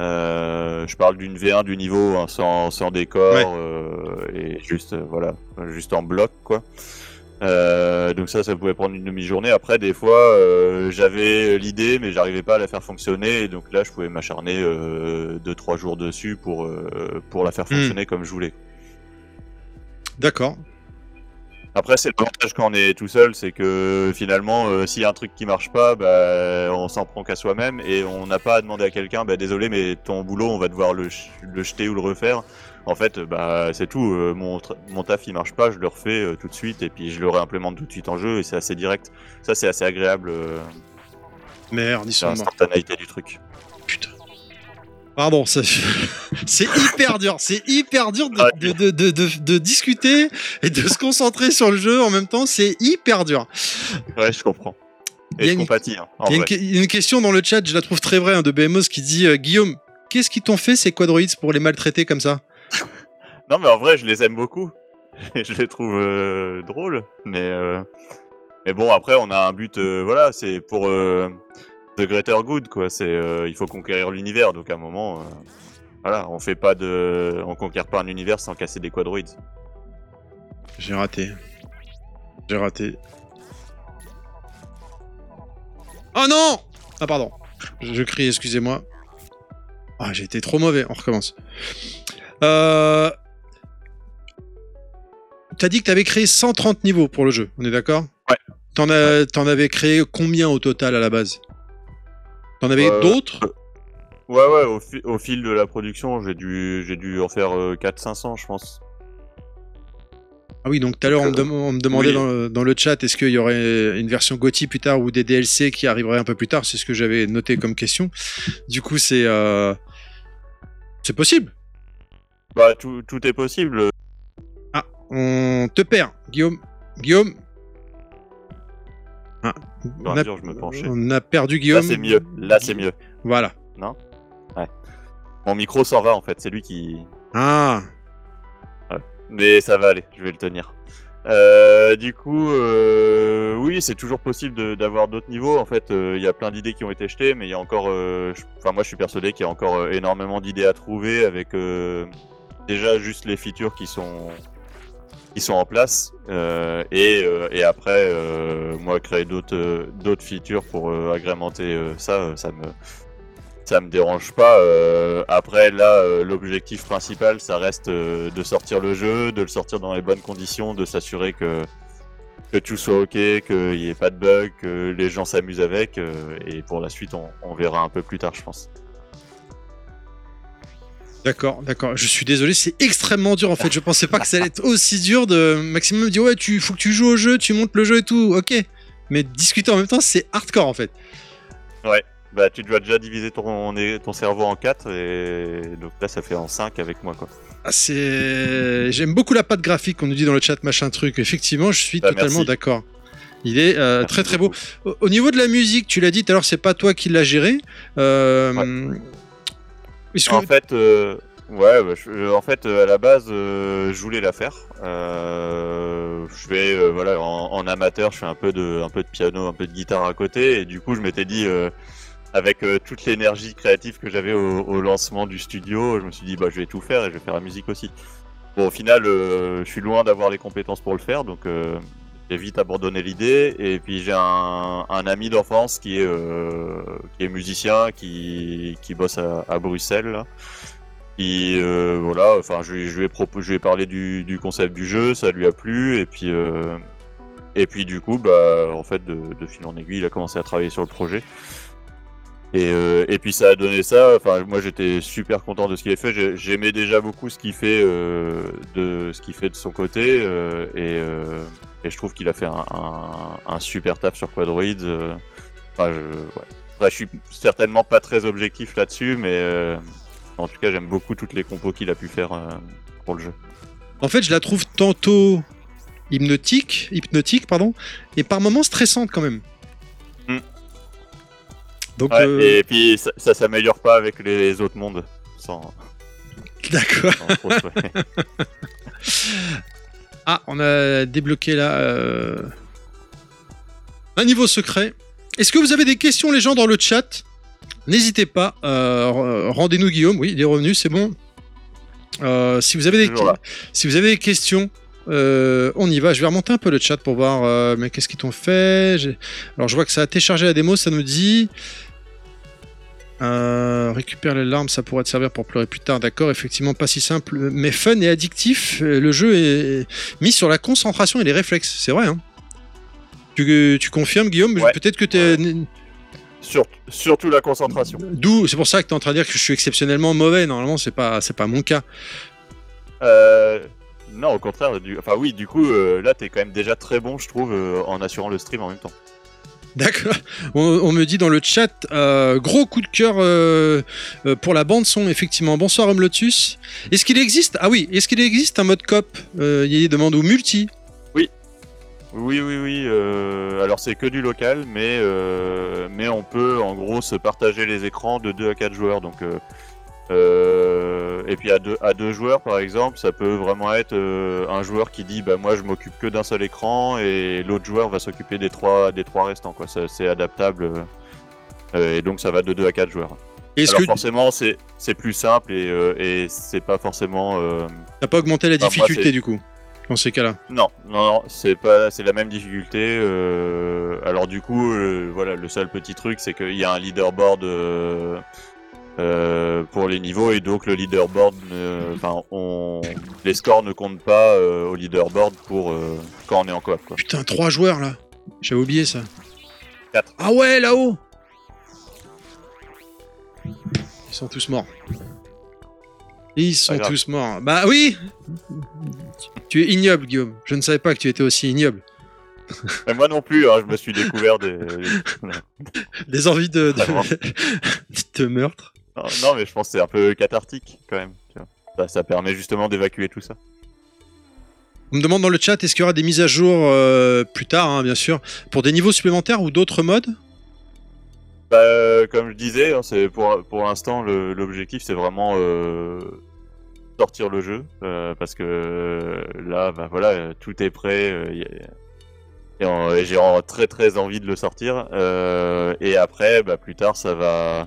Euh, je parle d'une V1 du niveau hein, sans, sans décor Ouais. euh, et juste euh, voilà juste en bloc quoi. Donc ça ça pouvait prendre une demi-journée. Après des fois j'avais l'idée mais j'arrivais pas à la faire fonctionner et donc là je pouvais m'acharner euh, deux trois jours dessus pour pour la faire Hmm. fonctionner comme je voulais. D'accord. Après, c'est l'avantage quand on est tout seul, c'est que finalement, euh, s'il y a un truc qui marche pas, bah, on s'en prend qu'à soi-même et on n'a pas à demander à quelqu'un, bah, désolé, mais ton boulot, on va devoir le, ch- le jeter ou le refaire. En fait, bah, c'est tout. euh, mon, mon taf, il marche pas, je le refais euh, tout de suite et puis je le réimplémente tout de suite en jeu et c'est assez direct. Ça, c'est assez agréable, Merde, ils sont morts. l'instantanéité du truc. Pardon, c'est hyper dur. C'est hyper dur de, discuter et de se concentrer sur le jeu en même temps. C'est hyper dur. Ouais, je comprends. Il y Et a je une- compatis, hein, Il y a une, il question dans le chat, je la trouve très vraie, hein, de BMOS qui dit euh, Guillaume, qu'est-ce qu'ils t'ont fait ces quadroïdes pour les maltraiter comme ça? Non, mais en vrai, je les aime beaucoup. je les trouve euh, drôles. Mais, euh, mais bon, après, on a un but. voilà, c'est pour The Greater Good, quoi. C'est, euh, il faut conquérir l'univers. Donc, à un moment, euh, voilà, on fait pas de, on conquiert pas un univers sans casser des quadroïdes. J'ai raté. J'ai raté. Oh non Ah pardon. Je, je crie, excusez-moi. Ah, j'ai été trop mauvais, on recommence. Euh... T'as dit que t'avais créé 130 niveaux pour le jeu, on est d'accord? Ouais. T'en as- t'en avais créé combien au total à la base? T'en avais Euh, d'autres? Ouais, ouais, au, fi- au fil de la production, j'ai dû, j'ai dû en faire 400-500, je pense. Ah oui, donc tout à l'heure, on, me on demandait oui. dans, le, dans le chat est-ce qu'il y aurait une version GOTY plus tard ou des DLC qui arriveraient un peu plus tard? C'est ce que j'avais noté comme question. Du coup, c'est euh, c'est possible. Bah, tout, tout est possible. Ah, on te perd, Guillaume. Guillaume? Ah, on, a, mesure, je me penchais. on a perdu Là, Guillaume. c'est mieux. Là, c'est mieux. Voilà. Mon micro s'en va, en fait. C'est lui qui, Ah, Mais ça va aller, je vais le tenir. Euh, du coup, euh, oui, c'est toujours possible de- d'avoir d'autres niveaux. En fait, euh, il y a plein d'idées qui ont été jetées, mais il y a encore. euh, Enfin, moi, je suis persuadé qu'il y a encore euh, énormément d'idées à trouver avec euh, déjà juste les features qui sont qui sont en place euh, et, euh, et après, euh, moi, créer d'autres d'autres features pour agrémenter ça, ça me ça me dérange pas. après, là, l'objectif principal, ça reste de sortir le jeu, de le sortir dans les bonnes conditions, de s'assurer que, que tout soit ok, qu'il n'y ait pas de bug, que les gens s'amusent avec. et pour la suite, on verra un peu plus tard, je pense. D'accord, d'accord. Je suis désolé, c'est extrêmement dur en fait. Je pensais pas que ça allait être aussi dur de. Maximum me dit ouais, tu faut que tu joues au jeu, tu montes le jeu et tout. Ok. Mais discuter en même temps, c'est hardcore en fait. Bah, tu dois déjà diviser ton, ton cerveau en 4, et donc là, ça fait en 5 avec moi, quoi. Ah, c'est. J'aime beaucoup la patte graphique qu'on nous dit dans le chat, machin truc. Effectivement, je suis Bah, totalement d'accord. Il est euh, très très beau. Au, au niveau de la musique, tu l'as dit tout à l'heure, c'est pas toi qui l'as géré. Euh, que- En fait, euh, ouais, bah, je- en fait, euh, à la base, euh, je voulais la faire. Euh, je fais, euh, voilà, en, en amateur, je fais un peu de, un peu de piano, un peu de guitare à côté, et du coup, je m'étais dit, euh, avec toute l'énergie créative que j'avais au, au lancement du studio, je me suis dit, bah, je vais tout faire et je vais faire la musique aussi. Bon, au final, euh, je suis loin d'avoir les compétences pour le faire, donc euh, j'ai vite abandonné l'idée. Et puis j'ai un, ami d'enfance qui est euh, qui est musicien, qui qui bosse à, Bruxelles, euh, voilà, enfin je, lui- ai parlé du, du concept du jeu, ça lui a plu et puis euh, et puis du coup bah en fait de, de fil en aiguille il a commencé à travailler sur le projet. Et, euh, et puis ça a donné ça. Enfin, moi j'étais super content de ce qu'il a fait. J'ai- J'aimais déjà beaucoup ce qu'il fait euh, de ce qu'il fait de son côté euh, et, je trouve qu'il a fait un, super taf sur Quadroids. euh. Enfin, je, ouais. Après, je suis certainement pas très objectif là-dessus, mais en tout cas j'aime beaucoup toutes les compos qu'il a pu faire pour le jeu. En fait, je la trouve tantôt hypnotique, hypnotique pardon, et par moments stressante quand même. Donc, Ouais, euh, Et puis ça, ça s'améliore pas avec les autres mondes. Sans, d'accord. Ah, on a débloqué là euh, un niveau secret. Est-ce que vous avez des questions, les gens, dans le chat? N'hésitez pas. euh, Rendez-nous Guillaume. Oui, il est revenu, c'est bon. Si vous avez des Toujours là. si vous avez des questions, euh, on y va. Je vais remonter un peu le chat pour voir. euh, mais qu'est-ce qu'ils t'ont fait? Alors, je vois que ça a téléchargé la démo. Ça nous dit. Euh, récupère les larmes, ça pourrait te servir pour pleurer plus tard. D'accord, effectivement, pas si simple, mais fun et addictif. Euh, Le jeu est mis sur la concentration et les réflexes. C'est vrai, hein tu, tu confirmes, Guillaume Ouais. Peut-être que tu es. Sur- surtout la concentration. D'où, c'est pour ça que tu es en train de dire que je suis exceptionnellement mauvais. Normalement, c'est pas, c'est pas mon cas. Euh, non, au contraire. Du... Enfin oui, du coup, euh, là, t'es quand même déjà très bon, je trouve, en assurant le stream en même temps. D'accord. On, me dit dans le chat, euh, gros coup de cœur euh, euh, pour la bande son, effectivement. Bonsoir Homme Lotus. Est-ce qu'il existe Ah oui, est-ce qu'il existe un mode cop Il demande ou multi? Oui, oui, oui. euh, alors c'est que du local, mais mais on peut en gros se partager les écrans de 2 à 4 joueurs. Donc euh, et puis à deux à deux joueurs par exemple, ça peut vraiment être euh, un joueur qui dit bah moi je m'occupe que d'un seul écran et l'autre joueur va s'occuper des trois des trois restants quoi. Ça, C'est adaptable euh, et donc ça va de 2 à 4 joueurs. Est-ce Alors que forcément c'est c'est plus simple et et c'est pas forcément t'as pas augmenté la difficulté du coup dans ces cas-là? Non, non, non, c'est pas, c'est la même difficulté. euh, alors du coup, euh, voilà, le seul petit truc, c'est qu'il y a un leaderboard euh, euh, pour les niveaux et donc le leaderboard, enfin, on, les scores ne comptent pas euh, au leaderboard pour euh, quand on est en coop. Quoi. Putain, trois joueurs là. J'avais oublié ça. Quatre. Ah ouais, là-haut Ils sont tous morts. Ils sont tous morts. Bah oui Tu es ignoble, Guillaume. Je ne savais pas que tu étais aussi ignoble. Mais moi non plus, hein, je me suis découvert des. Des envies de, de, de meurtre. Non, non, mais je pense que c'est un peu cathartique quand même. tu vois. Ça, ça permet justement d'évacuer tout ça. On me demande dans le chat, est-ce qu'il y aura des mises à jour euh, plus tard, hein, bien sûr, pour des niveaux supplémentaires ou d'autres modes? Bah, euh, comme je disais, hein, c'est pour, pour l'instant l'objectif c'est vraiment euh, sortir le jeu euh, parce que là bah voilà tout est prêt y a- et, j'ai très très envie de le sortir et après bah, plus tard ça va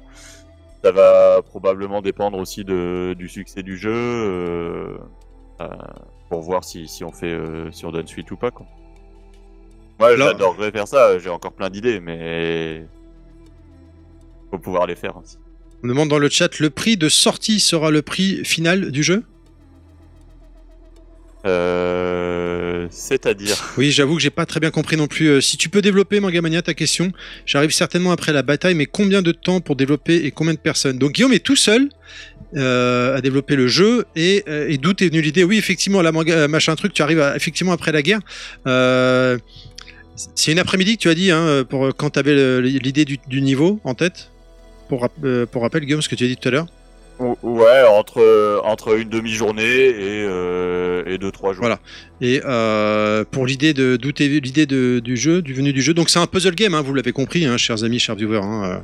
ça va probablement dépendre aussi de, du succès du jeu euh, euh, pour voir si, si on fait euh, si on donne suite ou pas quoi. Moi j'adorerais faire ça, j'ai encore plein d'idées mais faut pouvoir les faire aussi. On me demande dans le chat, le prix de sortie sera le prix final du jeu? Euh, C'est-à-dire Oui, j'avoue que j'ai pas très bien compris non plus. Euh, si tu peux développer, Mangamania, ta question. J'arrive certainement après la bataille, mais combien de temps pour développer et combien de personnes? Donc Guillaume est tout seul euh, à développer le jeu. Et, euh, d'où est venue l'idée? Oui, effectivement, la manga, euh, machin truc, tu arrives effectivement après la guerre. Euh, c'est une après-midi que tu as dit, hein, pour euh, quand tu avais l'idée du, niveau en tête? Euh, pour rappel, Guillaume, ce que tu as dit tout à l'heure. Ou- Ouais, entre, entre une demi-journée et, euh, et deux, trois jours. Voilà. Et euh, pour l'idée de est l'idée de- du jeu, du venu du jeu. Donc c'est un puzzle game, hein, vous l'avez compris, hein, chers amis, chers viewers. hein, euh.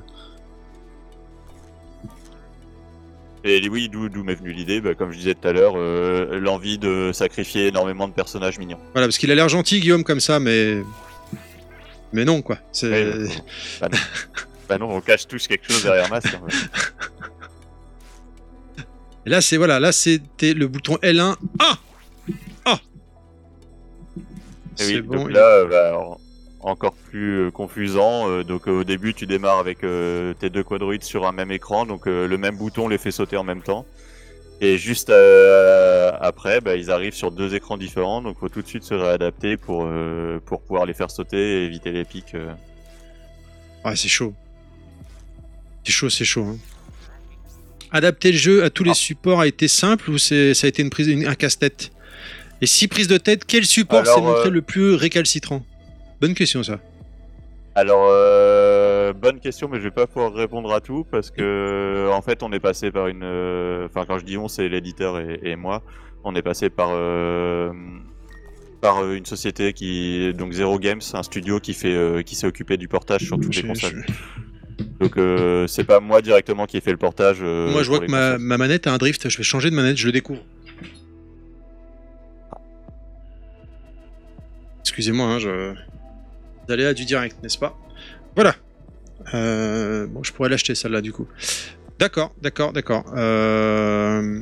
Et oui, d'où m'est venue l'idée, bah, comme je disais tout à l'heure, euh, l'envie de sacrifier énormément de personnages mignons. Voilà, parce qu'il a l'air gentil, Guillaume, comme ça, mais mais non, quoi. C'est bah, non. Bah non, on cache tous quelque chose derrière masque. Et là, c'est voilà, là c'était le bouton L1. Ah, ah. C'est oui, bon. donc là, bah, en- encore plus euh, confusant. euh, donc euh, au début, tu démarres avec euh, tes deux quadroïdes sur un même écran, donc euh, le même bouton les fait sauter en même temps. Et juste euh, après, bah, ils arrivent sur deux écrans différents, donc faut tout de suite se réadapter pour, pour pouvoir les faire sauter et éviter les pics. Ouais, c'est chaud. C'est chaud, c'est chaud. hein. Adapter le jeu à tous les Ah. supports a été simple ou c'est ça a été une prise, une- un casse-tête? Et si prise de tête, quel support s'est montré euh, le plus récalcitrant? Bonne question ça. Alors, euh, bonne question, mais je vais pas pouvoir répondre à tout parce que, en fait, on est passé par une. euh, Enfin, quand je dis on, c'est l'éditeur et, et moi. On est passé par euh, par euh, une société qui donc Zero Games, un studio qui fait euh, qui s'est occupé du portage sur toutes les Je- consoles. Donc, euh, c'est pas moi directement qui ai fait le portage. euh, Moi je vois que ma, ma manette a un drift, je vais changer de manette, je le découvre. Excusez-moi, hein, je... Vous allez à du direct, n'est-ce pas? Voilà. Euh, Bon, je pourrais l'acheter celle-là du coup. D'accord, d'accord, d'accord. Euh...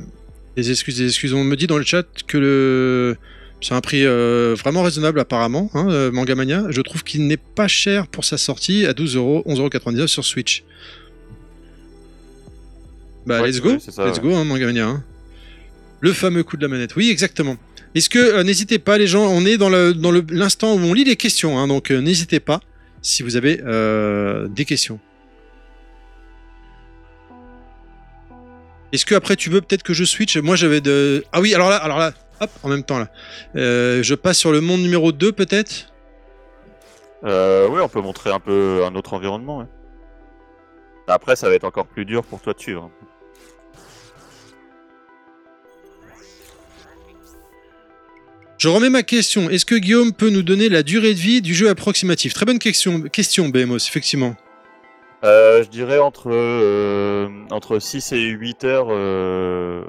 Des excuses, des excuses. On me dit dans le chat que le... c'est un prix euh, vraiment raisonnable apparemment, hein, euh, Mangamania. Je trouve qu'il n'est pas cher pour sa sortie à 12 euros, 11,99€ sur Switch. Bah, Ouais, let's go, ça, let's ouais. go, hein, Mangamania. hein. Le fameux coup de la manette. Oui, exactement. Est-ce que euh, n'hésitez pas, les gens, on est dans le dans le- l'instant où on lit les questions, donc n'hésitez pas si vous avez des questions. Est-ce que après tu veux peut-être que je switch? Moi j'avais de ah oui alors là alors là hop en même temps là Euh, je passe sur le monde numéro 2 peut-être? Euh, oui, on peut montrer un peu un autre environnement. ouais. Après, ça va être encore plus dur pour toi de suivre. Je remets ma question. Est-ce que Guillaume peut nous donner la durée de vie du jeu approximatif? Très bonne question question BMOS effectivement. Euh, je dirais entre, euh, entre 6 et 8 heures. euh,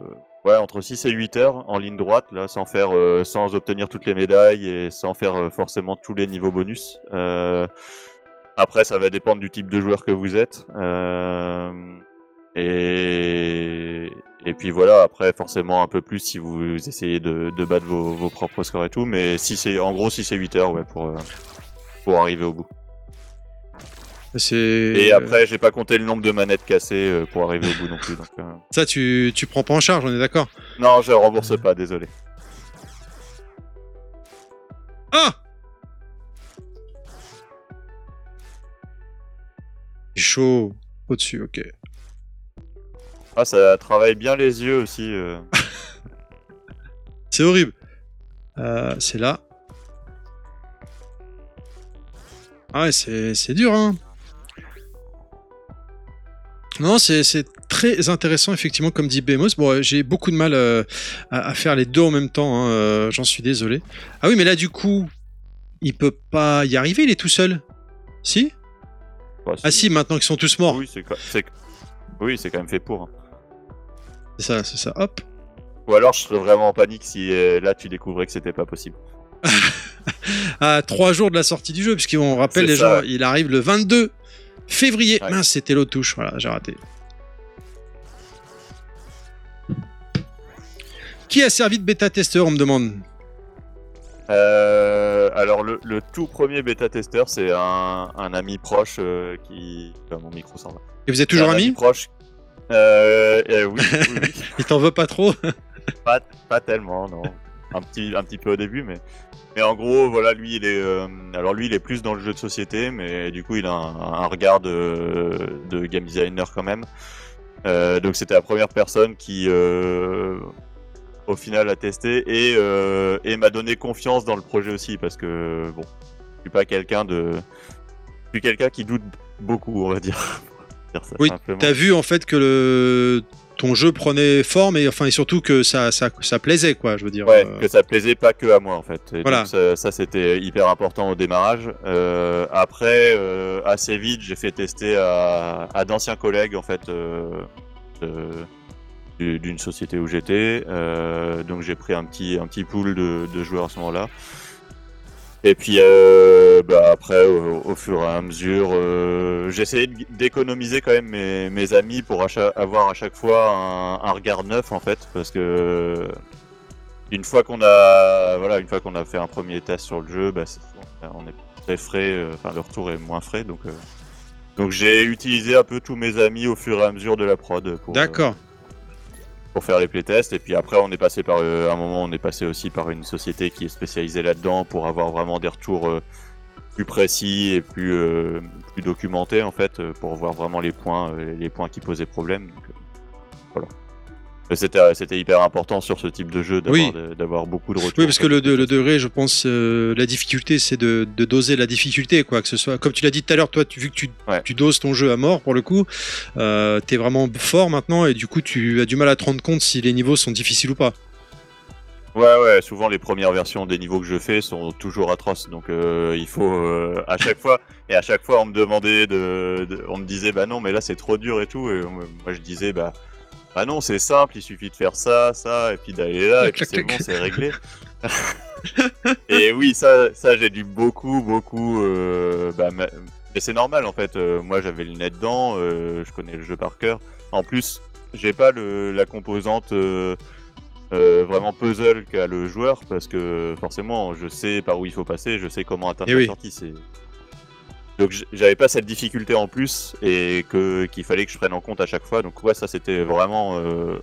Ouais, entre 6 et 8 heures en ligne droite, là, sans faire, euh, sans obtenir toutes les médailles et sans faire euh, forcément tous les niveaux bonus. Euh, après, ça va dépendre du type de joueur que vous êtes. Euh, et, et puis voilà, après, forcément un peu plus si vous essayez de, de battre vos, vos propres scores et tout. Mais si c'est, en gros, si c'est 8 heures, ouais, pour, euh, pour arriver au bout. Et après, j'ai pas compté le nombre de manettes cassées euh, pour arriver au bout non plus. Donc, euh, ça tu tu prends pas en charge, on est d'accord? Non, je rembourse pas, désolé. Ah chaud au-dessus, OK. Ah, ça travaille bien les yeux aussi. euh. C'est horrible. Euh, c'est là. Ah ouais, c'est dur, hein. Non, c'est très intéressant, effectivement, comme dit Bemos. Bon, euh, j'ai beaucoup de mal euh, à, à faire les deux en même temps, hein, euh, j'en suis désolé. Ah oui, mais là, du coup, il peut pas y arriver, il est tout seul. Si? Bah, Ah si, maintenant qu'ils sont tous morts. Oui, c'est, oui, quand même fait pour. hein. C'est ça, c'est ça. Hop. Ou alors, je serais vraiment en panique si euh, là tu découvrais que c'était pas possible. à trois jours de la sortie du jeu, puisqu'on rappelle les ça, gens, il arrive le 22 février. Ouais. Mince, c'était l'autre touche, voilà, j'ai raté. Qui a servi de bêta-testeur, on me demande Euh, alors, le, le tout premier bêta-testeur, c'est un, un ami proche euh, qui. Ah, mon micro s'en va. Et vous êtes toujours Un ami proche. Euh, euh, oui, oui, oui. Il t'en veut pas trop Pas, pas tellement, non. Un petit, un petit peu au début, mais. Mais en gros, voilà, lui, il est. euh, alors, lui, il est plus dans le jeu de société, mais du coup, il a un, un regard de, de game designer quand même. Euh, donc, c'était la première personne qui, euh, au final, a testé et, et m'a donné confiance dans le projet aussi, parce que, bon, je suis pas quelqu'un de. Je suis quelqu'un qui doute beaucoup, on va dire. Dire ça Oui. T'as vu en fait que le... ton jeu prenait forme et enfin et surtout que ça, ça, ça plaisait quoi, je veux dire. Ouais, Euh, que ça plaisait pas que à moi en fait. Et Voilà. donc, ça, ça, c'était hyper important au démarrage. Euh, après, euh, assez vite, j'ai fait tester à, à d'anciens collègues en fait d'une société où j'étais. Donc j'ai pris un petit un petit pool de, de joueurs à ce moment-là. Et puis euh, bah, après, au, fur et à mesure, euh, de- d'économiser quand même mes, amis pour avoir à chaque fois un, regard neuf en fait, parce que une fois qu'on a voilà une fois qu'on a fait un premier test sur le jeu bah, on est très frais euh, enfin le retour est moins frais donc euh, donc j'ai utilisé un peu tous mes amis au fur et à mesure de la prod euh, D'accord. Pour faire les playtests. Et puis après, on est passé par un moment, on est passé aussi par une société qui est spécialisée là-dedans pour avoir vraiment des retours plus précis et plus, plus documentés en fait, pour voir vraiment les points, les points qui posaient problème. C'était, c'était hyper important sur ce type de jeu d'avoir, beaucoup de retours. Oui, parce que le, degré, je pense, euh, la difficulté, c'est de, doser la difficulté, quoi. Que ce soit, comme tu l'as dit tout à l'heure, toi, tu, vu que tu, tu, doses ton jeu à mort pour le coup, euh, t'es vraiment fort maintenant et du coup, tu as du mal à te rendre compte si les niveaux sont difficiles ou pas. Ouais, ouais, souvent les premières versions des niveaux que je fais sont toujours atroces, donc euh, il faut euh, à chaque fois et à chaque fois on me demandait de, on me disait bah non mais là c'est trop dur et tout et moi je disais bah ah non, c'est simple, il suffit de faire ça, ça, et puis d'aller là, et puis c'est bon, c'est réglé. et oui, ça, ça j'ai dû beaucoup, beaucoup. Euh, bah, mais c'est normal en fait. Euh, moi, j'avais le net dedans, euh, je connais le jeu par cœur. En plus, j'ai pas le, la composante vraiment puzzle qu'a le joueur parce que forcément, je sais par où il faut passer, je sais comment atteindre eh la sortie. Donc j'avais pas cette difficulté en plus et que qu'il fallait que je prenne en compte à chaque fois. Donc ouais, ça c'était vraiment euh,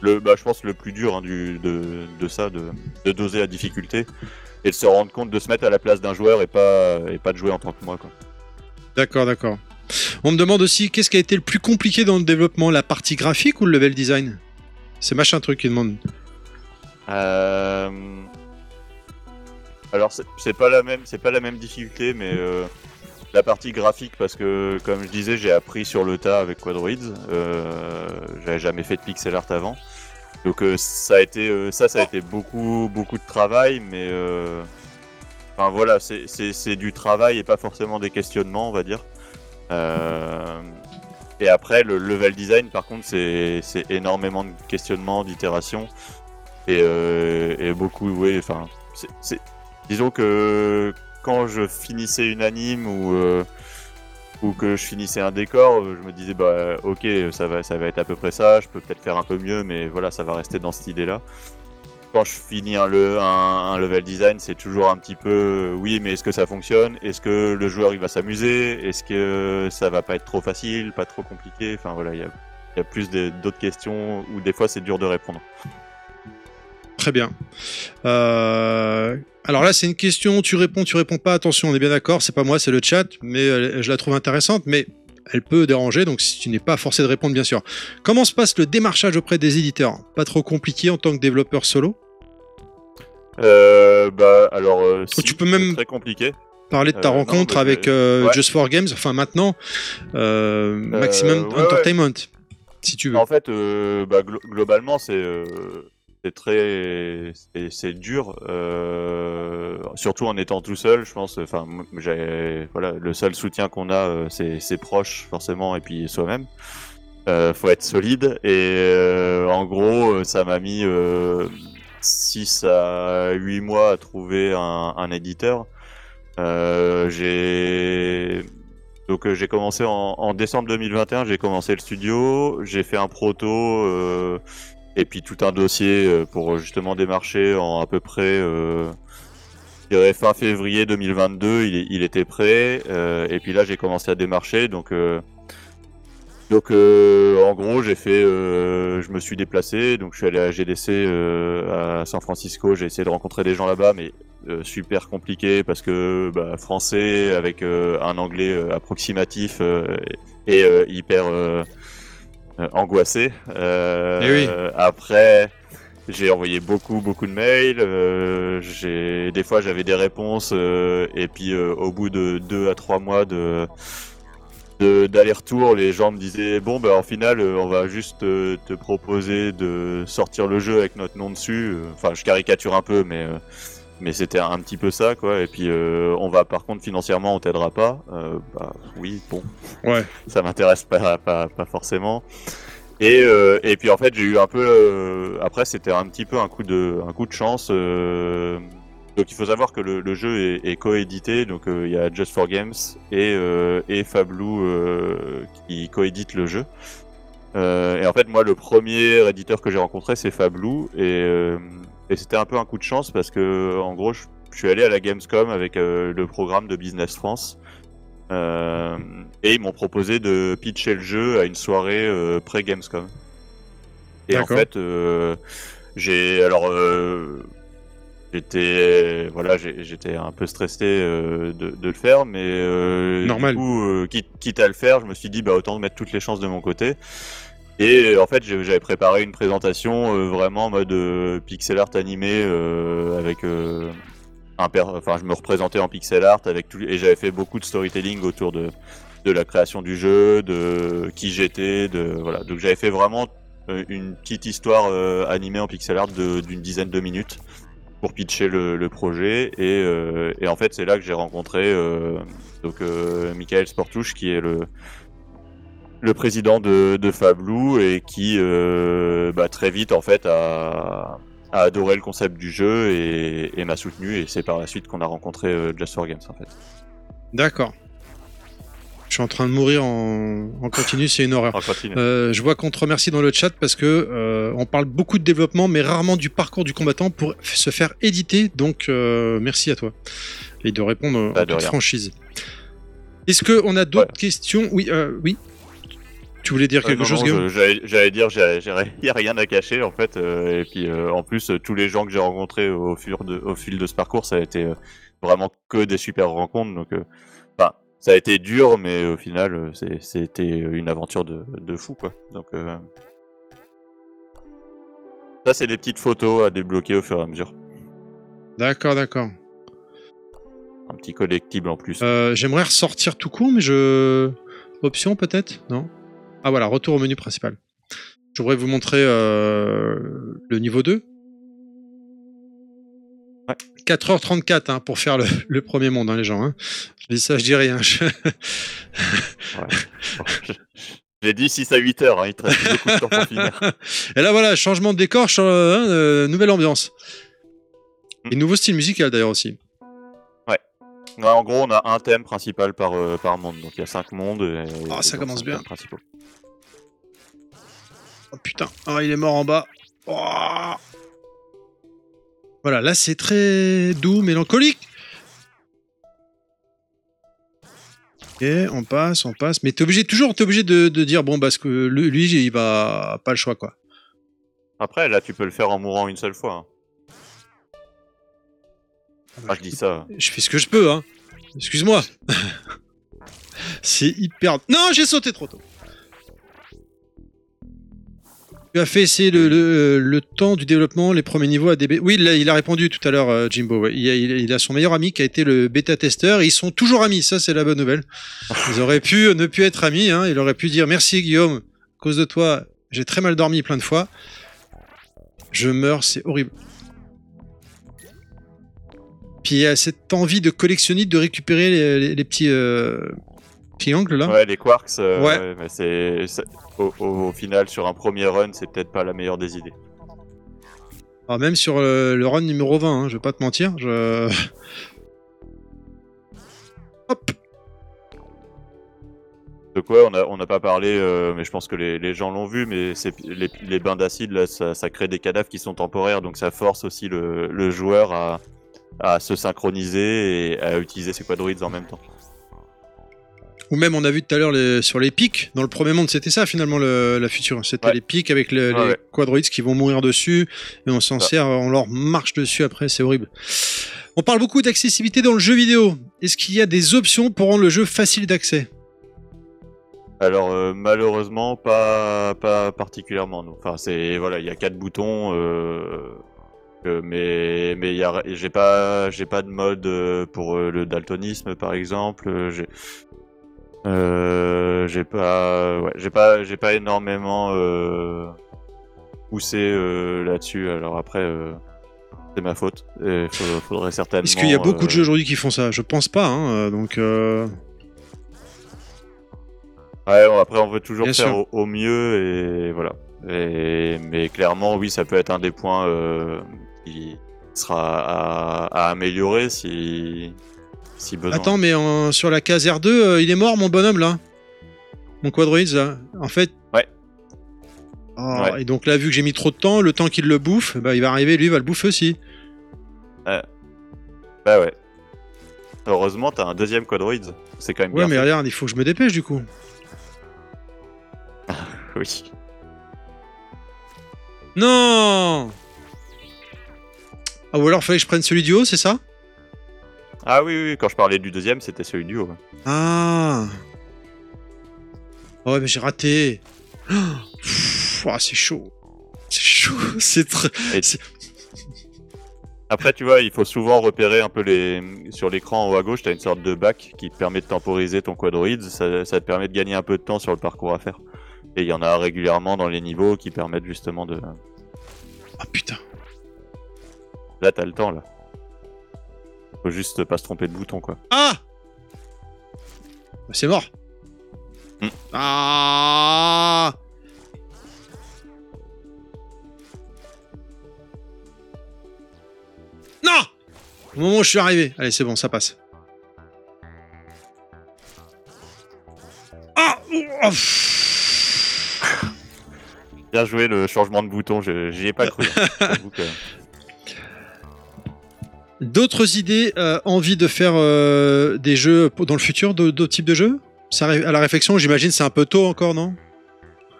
le, bah, je pense le plus dur hein, du, de, de, ça, de, de, doser la difficulté et de se rendre compte de se mettre à la place d'un joueur et pas et pas de jouer en tant que moi. D'accord, d'accord. On me demande aussi qu'est-ce qui a été le plus compliqué dans le développement, la partie graphique ou le level design? C'est machin truc qui demande. Euh... Alors c'est pas la même, c'est pas la même difficulté, mais euh, la partie graphique parce que comme je disais j'ai appris sur le tas avec Quadroids. Euh, j'avais jamais fait de pixel art avant. Donc euh, ça a été euh, ça ça a été beaucoup beaucoup de travail mais euh, enfin voilà c'est du travail et pas forcément des questionnements on va dire. Et après le level design par contre c'est énormément de questionnements d'itérations. Et, et beaucoup oui enfin disons que quand je finissais une anime ou euh, ou que je finissais un décor, je me disais bah ok ça va ça va être à peu près ça, je peux peut-être faire un peu mieux, mais voilà ça va rester dans cette idée-là. Quand je finis un, le, un, level design, c'est toujours un petit peu oui, mais est-ce que ça fonctionne? Est-ce que le joueur il va s'amuser? Est-ce que ça va pas être trop facile, pas trop compliqué? Enfin voilà, il y a, y a plus d'autres questions où des fois c'est dur de répondre. Très bien. Euh, alors là, c'est une question, tu réponds, tu réponds pas. Attention, on est bien d'accord, c'est pas moi, c'est le chat, mais euh, je la trouve intéressante, mais elle peut déranger, donc si tu n'es pas forcé de répondre, bien sûr. Comment se passe le démarchage auprès des éditeurs? Pas trop compliqué en tant que développeur solo? Euh, Bah alors, tu peux même très compliqué. Parler de ta rencontre avec Just for Games, enfin maintenant, Maximum Entertainment, si tu veux. En fait, bah, globalement, c'est c'est très c'est dur euh, surtout en étant tout seul je pense. Enfin j'ai voilà le seul soutien qu'on a euh, c'est ses proches forcément et puis soi-même. Euh, faut être solide. Et euh, en gros ça m'a mis 6 à 8 mois à trouver un, éditeur. J'ai donc j'ai commencé en, en, décembre 2021 j'ai commencé le studio j'ai fait un proto et puis tout un dossier euh, pour justement démarcher en à peu près euh, fin février 2022 il, était prêt euh, et puis là j'ai commencé à démarcher donc euh, en gros j'ai fait je me suis déplacé donc je suis allé à GDC à San Francisco j'ai essayé de rencontrer des gens là-bas mais super compliqué parce que bah, français avec un anglais approximatif et hyper euh, angoissé. Euh, eh après, j'ai envoyé beaucoup beaucoup de mails. Euh, j'ai des fois j'avais des réponses et puis au bout de deux à trois mois de d'aller-retour, les gens me disaient bon ben en final on va juste te proposer de sortir le jeu avec notre nom dessus. Enfin je caricature un peu mais mais c'était un petit peu ça quoi. Et puis euh, on va par contre financièrement on t'aidera pas. Euh, bah oui bon. Ouais. Ça m'intéresse pas, pas, pas forcément. Et euh, et puis en fait j'ai eu un peu après c'était un petit peu un coup de un coup de chance donc il faut savoir que le, le jeu est, est coédité. Donc il y a Just for Games et et Fablou qui coédite le jeu. Et en fait moi le premier éditeur que j'ai rencontré c'est Fablou et et c'était un peu un coup de chance parce que, en gros, je, suis allé à la Gamescom avec euh, le programme de Business France. Euh, et ils m'ont proposé de pitcher le jeu à une soirée euh, pré-Gamescom. Et en fait, j'ai alors j'étais voilà j'étais un peu stressé de, de le faire, mais Normal. Du coup, quitte, quitte à le faire, je me suis dit bah autant mettre toutes les chances de mon côté. Et en fait, j'avais préparé une présentation euh, vraiment en mode euh, pixel art animé euh, avec euh, un per- enfin je me représentais en pixel art avec tout et j'avais fait beaucoup de storytelling autour de de la création du jeu, de qui j'étais, de voilà. Donc j'avais fait vraiment euh, une petite histoire euh, animée en pixel art d'une dizaine de minutes pour pitcher le, projet et, euh, en fait c'est là que j'ai rencontré euh, donc euh, Michael Sportouche qui est le le président de, de Fablou et qui euh, bah, très vite en fait a, a adoré le concept du jeu et, et m'a soutenu et c'est par la suite qu'on a rencontré euh, Just for Games en fait. D'accord. Je suis en train de mourir en, en continu, c'est une horreur. Euh, je vois qu'on te remercie dans le chat parce que euh, on parle beaucoup de développement, mais rarement du parcours du combattant pour se faire éditer. Donc merci à toi et de répondre Bah, en de toute rien. franchise. Est-ce que on a d'autres questions? Oui, oui. Tu voulais dire quelque non, chose, non, Guillaume J'allais dire, y a rien à cacher en fait. euh, et puis euh, en plus, tous les gens que j'ai rencontrés au fil de, au fil de ce parcours, ça a été euh, vraiment que des super rencontres. Donc, enfin, ça a été dur, mais au final, c'est- c'était une aventure de, de fou quoi. Donc, euh, ça, c'est des petites photos à débloquer au fur et à mesure. D'accord, d'accord. Un petit collectible en plus. Euh, J'aimerais ressortir tout court, mais je. Option peut-être? Non? Ah voilà, retour au menu principal. Je voudrais vous montrer euh, le niveau 2. Ouais. 4h34 hein, pour faire le, le premier monde, hein, les gens. hein. Je dis ça, je dis rien. Je- Je- J'ai dit 6 à 8 heures, hein, il te reste beaucoup de temps pour finir. Et là, voilà, changement de décor, ch- hein, euh, nouvelle ambiance. Et nouveau style musical d'ailleurs aussi. Ouais, en gros, on a un thème principal par, euh, par monde. Donc il y a 5 mondes. Et, Ah, ça et donc, commence bien. principaux. Oh putain, ah, il est mort en bas. Oh. Voilà, là c'est très doux, mélancolique. Ok, on passe, on passe. Mais t'es obligé, toujours, t'es obligé de, de dire, bon, parce que lui, lui, il va pas le choix, quoi. Après, là, tu peux le faire en mourant une seule fois. Ah, je dis ça. Je fais ce que je peux, hein. Excuse-moi. c'est hyper. Non, j'ai sauté trop tôt. Tu as fait essayer le, le, temps du développement, les premiers niveaux à DB. Oui, il a, répondu tout à l'heure, euh, Jimbo. il a son meilleur ami qui a été le bêta-testeur. Ils sont toujours amis, ça c'est la bonne nouvelle. Ils auraient pu ne plus être amis. Hein. Il aurait pu dire merci Guillaume, à cause de toi, j'ai très mal dormi plein de fois. Je meurs, c'est horrible. Puis il y a cette envie de collectionner, de récupérer les, les- les petits euh, triangles là. Ouais, les quarks, euh, Ouais. mais c'est au, au- au final, sur un premier run, c'est peut-être pas la meilleure des idées. Alors, même sur le run numéro 20, hein, je vais pas te mentir. Je... Hop De quoi on n'a on n'a pas parlé, euh, mais je pense que les, les gens l'ont vu, mais c'est les, les bains d'acide, là, ça, ça crée des cadavres qui sont temporaires, donc ça force aussi le, le joueur à, à se synchroniser et à utiliser ses quadroïdes en même temps. Ou même, on a vu tout à l'heure les- sur les pics. Dans le premier monde, c'était ça finalement le- la future. C'était Ouais. les pics avec le- les ouais. quadroïdes qui vont mourir dessus. Et on s'en Ça. sert, on leur marche dessus après, c'est horrible. On parle beaucoup d'accessibilité dans le jeu vidéo. Est-ce qu'il y a des options pour rendre le jeu facile d'accès? Alors euh, malheureusement pas pas particulièrement non. Enfin c'est voilà il y a quatre boutons euh, euh, mais mais j'ai pas j'ai pas de mode euh, pour euh, le daltonisme par exemple. J'ai euh, j'ai pas ouais j'ai pas j'ai pas énormément poussé là-dessus. Alors après c'est ma faute. Il faudrait certainement. Est-ce qu'il y a beaucoup de jeux aujourd'hui qui font ça? Je pense pas. Hein, donc, Ouais, après on veut toujours Bien faire au, au mieux et voilà. Et, mais clairement, oui, ça peut être un des points euh, qui sera à, à améliorer si, si besoin. Attends, mais en- sur la case R2, euh, il est mort, mon bonhomme, là Mon quadroïde, là En fait... Ouais. Oh, Ouais. Et donc là, vu que j'ai mis trop de temps, le temps qu'il le bouffe, bah, il va arriver, lui, il va le bouffer aussi. Bah ouais. Heureusement, t'as un deuxième quadroïde. C'est quand même Ouais, bien mais fait. regarde, il faut que je me dépêche, du coup. Oui. Non Ah, ou alors fallait que je prenne celui du haut, c'est ça? Ah oui, oui, quand je parlais du deuxième, c'était celui du haut. ouais. Ah Oh, Ouais, mais j'ai raté. Oh, pff, ouah, c'est chaud. C'est chaud. C'est très. Et- c'est- Après, tu vois, il faut souvent repérer un peu les sur l'écran en haut à gauche, tu as une sorte de bac qui te permet de temporiser ton quadroïde, ça, ça te permet de gagner un peu de temps sur le parcours à faire. Et il y en a régulièrement dans les niveaux qui permettent justement de... Ah putain. Là, t'as le temps, là. Faut juste pas se tromper de bouton, quoi. Ah C'est mort. Hmm. Ah Non Au moment où je suis arrivé. Allez, c'est bon, ça passe. Ah Oh. Bien joué le changement de bouton, j'y ai pas cru. hein. D'autres idées, euh, envie de faire euh, des jeux dans le futur, d'autres types de jeux? À la réflexion, j'imagine, c'est un peu tôt encore, non?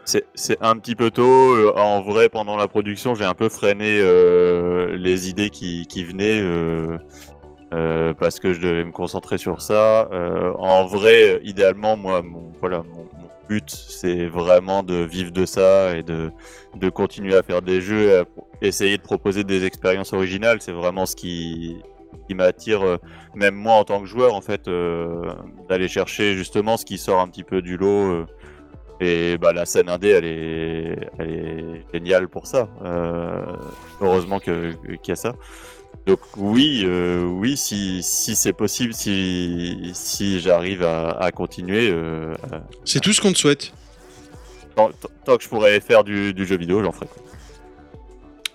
C'est un petit peu tôt. euh, En vrai, pendant la production, j'ai un peu freiné les idées qui, venaient parce que je devais me concentrer sur ça. En vrai, idéalement, moi, mon, voilà, mon, but, c'est vraiment de vivre de ça et de, de continuer à faire des jeux, à pro- essayer de proposer des expériences originales. C'est vraiment ce qui, qui m'attire, euh, même moi en tant que joueur, en fait, euh, d'aller chercher justement ce qui sort un petit peu du lot. euh, et bah, la scène indé, elle est, elle est géniale pour ça. Heureusement qu'il y a ça. Donc oui, oui, si, si c'est possible, si, si j'arrive à, à continuer, C'est tout ce qu'on te souhaite. tant, tant que je pourrais faire du, du jeu vidéo, j'en ferai. quoi.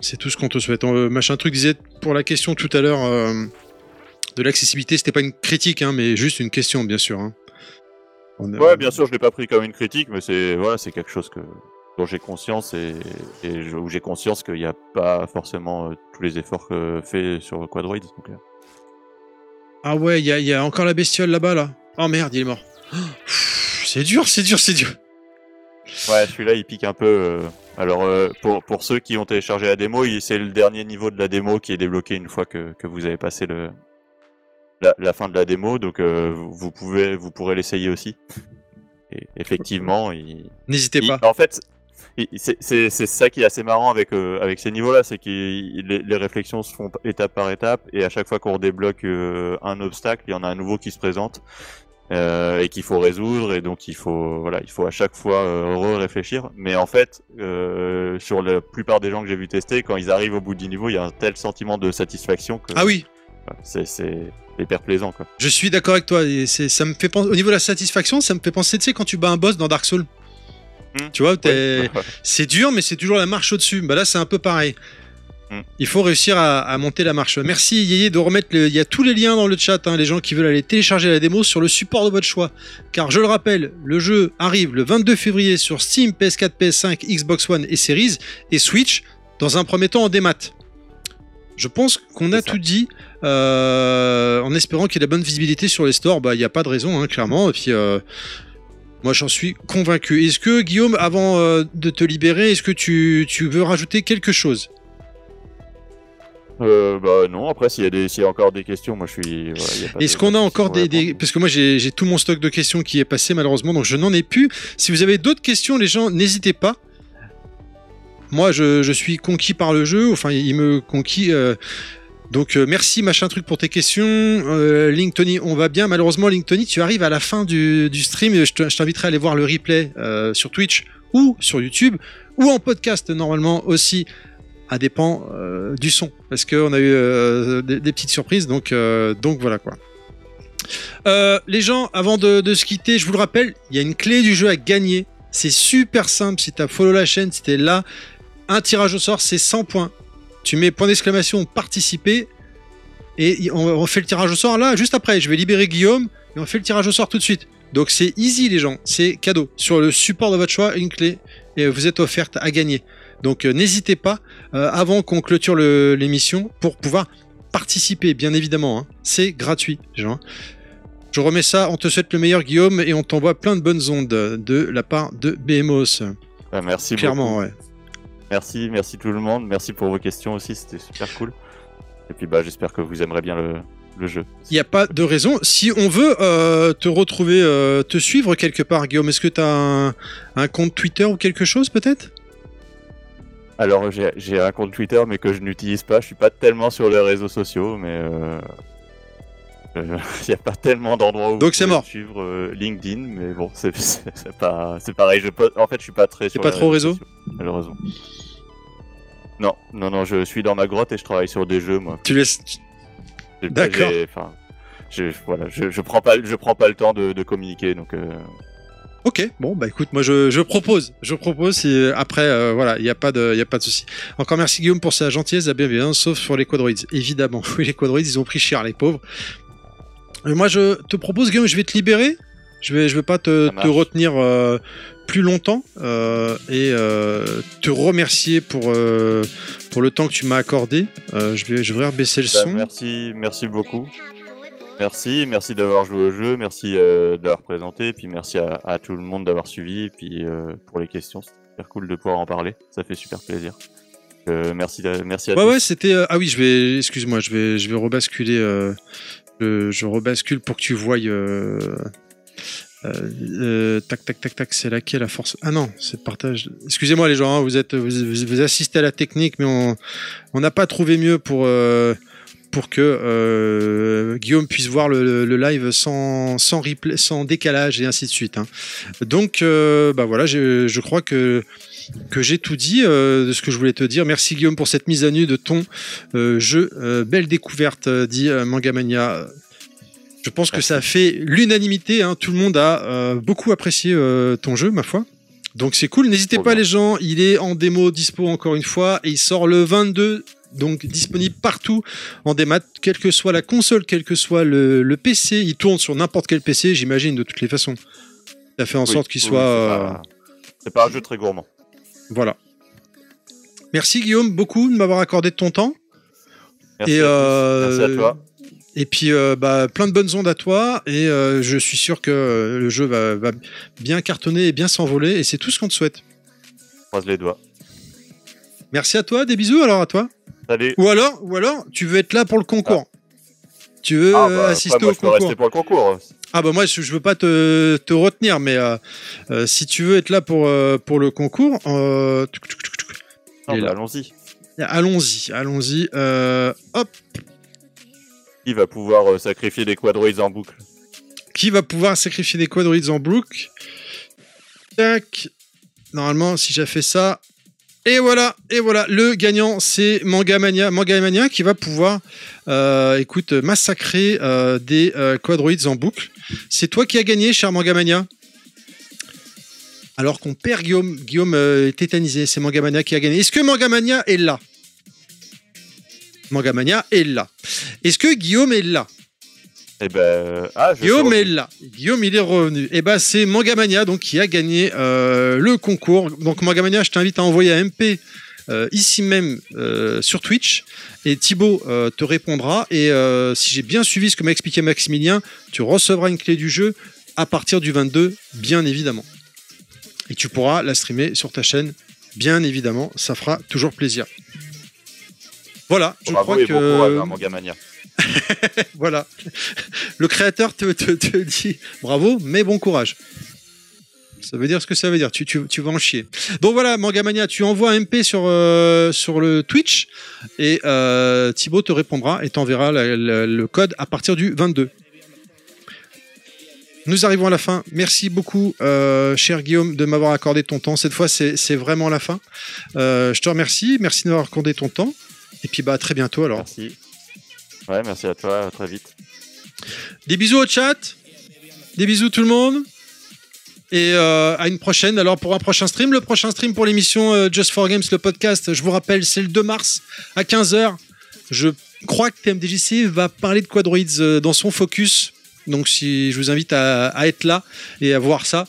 C'est tout ce qu'on te souhaite. Euh, machin truc disait pour la question tout à l'heure euh, de l'accessibilité, c'était pas une critique, hein, mais juste une question, bien sûr. hein. On a- Ouais, bien sûr, je l'ai pas pris comme une critique, mais c'est voilà, c'est quelque chose que dont j'ai conscience et, et je- où j'ai conscience qu'il n'y a pas forcément euh, tous les efforts que fait sur Quadroid. Donc, Ah ouais, il y, a- il y a encore la bestiole là-bas, là. Oh merde, il est mort. C'est dur, c'est dur, c'est dur. Ouais, celui-là, il pique un peu. Alors, euh, pour, pour ceux qui ont téléchargé la démo, c'est le dernier niveau de la démo qui est débloqué une fois que, que vous avez passé le, la, la fin de la démo. Donc, euh, vous pouvez, vous pourrez l'essayer aussi. Et effectivement, il, N'hésitez il- pas. en fait, il- c'est c'est- c'est ça qui est assez marrant avec, euh, avec ces niveaux-là, c'est que les, les réflexions se font étape par étape, et à chaque fois qu'on débloque euh, un obstacle, il y en a un nouveau qui se présente. Euh, et qu'il faut résoudre et donc il faut voilà il faut à chaque fois euh, re-réfléchir mais en fait euh, sur la plupart des gens que j'ai vu tester quand ils arrivent au bout du niveau il y a un tel sentiment de satisfaction que Ah oui, c'est c'est hyper plaisant quoi je suis d'accord avec toi. et ça me fait penser, au niveau de la satisfaction, ça me fait penser, tu sais, quand tu bats un boss dans Dark Souls. Hmm. Tu vois, Ouais. c'est dur, mais c'est toujours la marche au-dessus. Bah là, c'est un peu pareil. Hmm. Il faut réussir à, à monter la marche. Merci Yéyé de remettre le... Il y a tous les liens dans le chat, hein, les gens qui veulent aller télécharger la démo sur le support de votre choix. Car je le rappelle, le jeu arrive le 22 février sur Steam, PS4, PS5, Xbox One et Series, et Switch, dans un premier temps en démat. Je pense qu'on a tout dit, euh, en espérant qu'il y ait la bonne visibilité sur les stores. Bah, il n'y a pas de raison, hein, clairement. Et puis, euh, moi, j'en suis convaincu. Est-ce que, Guillaume, avant euh, de te libérer, est-ce que tu, tu veux rajouter quelque chose? Euh, bah non après s'il y a des s'il y a encore des questions moi je suis voilà, Est-ce de- qu'on a encore des, Parce que moi, j'ai j'ai tout mon stock de questions qui est passé, malheureusement, donc je n'en ai plus. Si vous avez d'autres questions, les gens, n'hésitez pas. Moi, je, je suis conquis par le jeu. Enfin, il me conquis. euh, donc, euh, merci, machin truc, pour tes questions. Euh, Link Tony, on va bien. Malheureusement, Link Tony, tu arrives à la fin du, du stream. Je te- je t'inviterai à aller voir le replay euh, sur Twitch ou sur YouTube ou en podcast, normalement, aussi à dépend euh, du son. Parce qu'on a eu euh, des, petites surprises donc euh, donc voilà quoi. Les gens avant de, se quitter je vous le rappelle il y a une clé du jeu à gagner. C'est super simple. Si t'as follow la chaîne si t'es là un tirage au sort c'est 100 points. Tu mets point d'exclamation participer. Et on, on fait le tirage au sort là juste après. Je vais libérer Guillaume et on fait le tirage au sort tout de suite. Donc c'est easy les gens. C'est cadeau. Sur le support de votre choix une clé. Et vous êtes offerte à gagner donc euh, n'hésitez pas euh, avant qu'on clôture l'émission pour pouvoir participer, bien évidemment. hein. C'est gratuit, Jean. Je remets ça, on te souhaite le meilleur, Guillaume, et on t'envoie plein de bonnes ondes de la part de BMOS. Ah, merci Clairement, beaucoup. ouais. Merci, merci tout le monde. Merci pour vos questions aussi, c'était super cool. Et puis bah j'espère que vous aimerez bien le, le jeu. Il n'y a pas de raison. Si on veut euh, te retrouver, euh, te suivre quelque part, Guillaume, est-ce que tu as un, un compte Twitter ou quelque chose peut-être? Alors j'ai un compte Twitter mais que je n'utilise pas. Je suis pas tellement sur les réseaux sociaux, mais euh, euh, il n'y a pas tellement d'endroits où Donc c'est mort. suivre euh, LinkedIn, mais bon c'est c'est c'est pas c'est pareil. Je en fait je suis pas très. sur pas trop réseau sociaux, malheureusement. Non, non, non, je suis dans ma grotte et je travaille sur des jeux, moi. Tu laisses. D'accord. Enfin, je, voilà, je, je prends pas, je prends pas le temps de, de communiquer, donc. euh, Ok, bon bah écoute, moi je, je propose, je propose. Et après, euh, voilà, il n'y a pas de, y a pas de souci. Encore merci Guillaume pour sa gentillesse, la bienveillance, sauf sur les quadroïdes. Évidemment, oui les quadroïdes, ils ont pris cher les pauvres. Et moi je te propose Guillaume, je vais te libérer. Je vais, je vais pas te, retenir euh, plus longtemps euh, et euh, te remercier pour euh, pour le temps que tu m'as accordé. Euh, je vais, je vais baisser le bah, son. merci, merci beaucoup. Merci, merci d'avoir joué au jeu, merci euh, d'avoir présenté, puis merci à, à tout le monde d'avoir suivi, puis euh, pour les questions, c'est super cool de pouvoir en parler, ça fait super plaisir. Euh, merci, merci à Ouais tous. ouais c'était euh, ah oui je vais excuse-moi je vais je vais rebasculer je, je rebascule pour que tu voyes tac tac tac tac c'est laquelle la force ah non c'est le partage excusez-moi les gens hein, vous êtes vous, assistez à la technique mais on on n'a pas trouvé mieux pour pour que euh, Guillaume puisse voir le, live sans sans replay sans décalage et ainsi de suite hein. donc euh, bah voilà je, je crois que que j'ai tout dit euh, de ce que je voulais te dire. Merci Guillaume pour cette mise à nu de ton euh, jeu. Euh, belle découverte, dit Mangamania. Je pense que ça a fait l'unanimité. hein. Tout le monde a beaucoup apprécié ton jeu, ma foi. Donc c'est cool. N'hésitez pas bien. les gens. Il est en démo dispo encore une fois et il sort le 22. Donc disponible partout en démat, quelle que soit la console, quel que soit le, le PC. Il tourne sur n'importe quel PC, j'imagine, de toutes les façons. Ça fait en Oui, sorte qu'il oui, soit... c'est euh, pas- C'est pas un jeu très gourmand. Voilà. Merci Guillaume beaucoup de m'avoir accordé de ton temps. Merci, Et, à, euh, merci à toi. Et puis euh, bah, plein de bonnes ondes à toi. Et euh, je suis sûr que le jeu va, va bien cartonner et bien s'envoler. Et c'est tout ce qu'on te souhaite. Croise les doigts. Merci à toi. Des bisous alors à toi. Salut. Ou alors, ou alors tu veux être là pour le concours. Tu veux Ah, euh, bah, assister après, moi, au je peux concours. rester pour le concours. Ah bah moi je, je veux pas te, te retenir, mais euh, euh, si tu veux être là pour, euh, pour le concours, euh, est bah. Allons-y. allons-y, allons-y. Euh, hop, Qui va pouvoir euh, sacrifier des quadroïdes en boucle? Qui va pouvoir sacrifier des quadroïdes en boucle? Tac. Normalement, si j'ai fait ça. Et voilà, et voilà, le gagnant, c'est Mangamania, Mangamania qui va pouvoir, euh, écoute, massacrer euh, des euh, quadroïdes en boucle. C'est toi qui as gagné, cher Mangamania. Alors qu'on perd Guillaume, Guillaume euh, est tétanisé, c'est Mangamania qui a gagné. Est-ce que Mangamania est là? Mangamania est là. Est-ce que Guillaume est là? Eh ben, ah, je Guillaume est là. Guillaume, il est revenu. Et ben, c'est Mangamania donc qui a gagné euh, le concours. Donc Mangamania, je t'invite à envoyer un MP euh, ici même euh, sur Twitch et Thibaut te répondra. Et si j'ai bien suivi ce que m'a expliqué Maximilien, tu recevras une clé du jeu à partir du 22, bien évidemment. Et tu pourras la streamer sur ta chaîne, bien évidemment. Ça fera toujours plaisir. Voilà, je Bravo crois et que bon courage, hein, Mangamania. voilà. Le créateur te, te- te dit bravo, mais bon courage. Ça veut dire ce que ça veut dire. Tu, tu, tu vas en chier. Donc voilà, Mangamania, tu envoies un MP sur, euh, sur le Twitch et euh, Thibaut te répondra et t'enverra le code à partir du 22. Nous arrivons à la fin. Merci beaucoup, euh, cher Guillaume, de m'avoir accordé ton temps. Cette fois, c'est vraiment la fin. Euh, je te remercie. Merci de m'avoir accordé ton temps. Et puis, bah, à très bientôt alors. Ouais, merci à toi, à très vite. Des bisous au chat. Des bisous tout le monde. Et euh, à une prochaine. Alors pour un prochain stream, le prochain stream pour l'émission euh, Just for Games, le podcast, je vous rappelle, c'est le 2 mars à 15h. Je crois que TMDJC va parler de Quadroids euh, dans son focus. Donc si je vous invite à, à être là et à voir ça.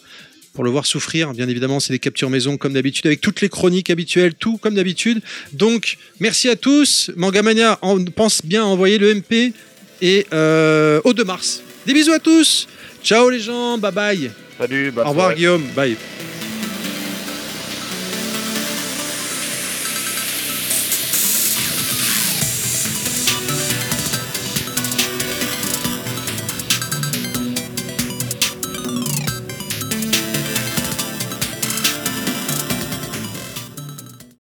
Pour le voir souffrir, bien évidemment, c'est des captures maison comme d'habitude, avec toutes les chroniques habituelles, tout comme d'habitude. Donc, merci à tous. Mangamania, on pense bien à envoyer le MP et euh, au 2 mars. Des bisous à tous. Ciao les gens, bye bye. Salut, Au revoir. Guillaume, bye.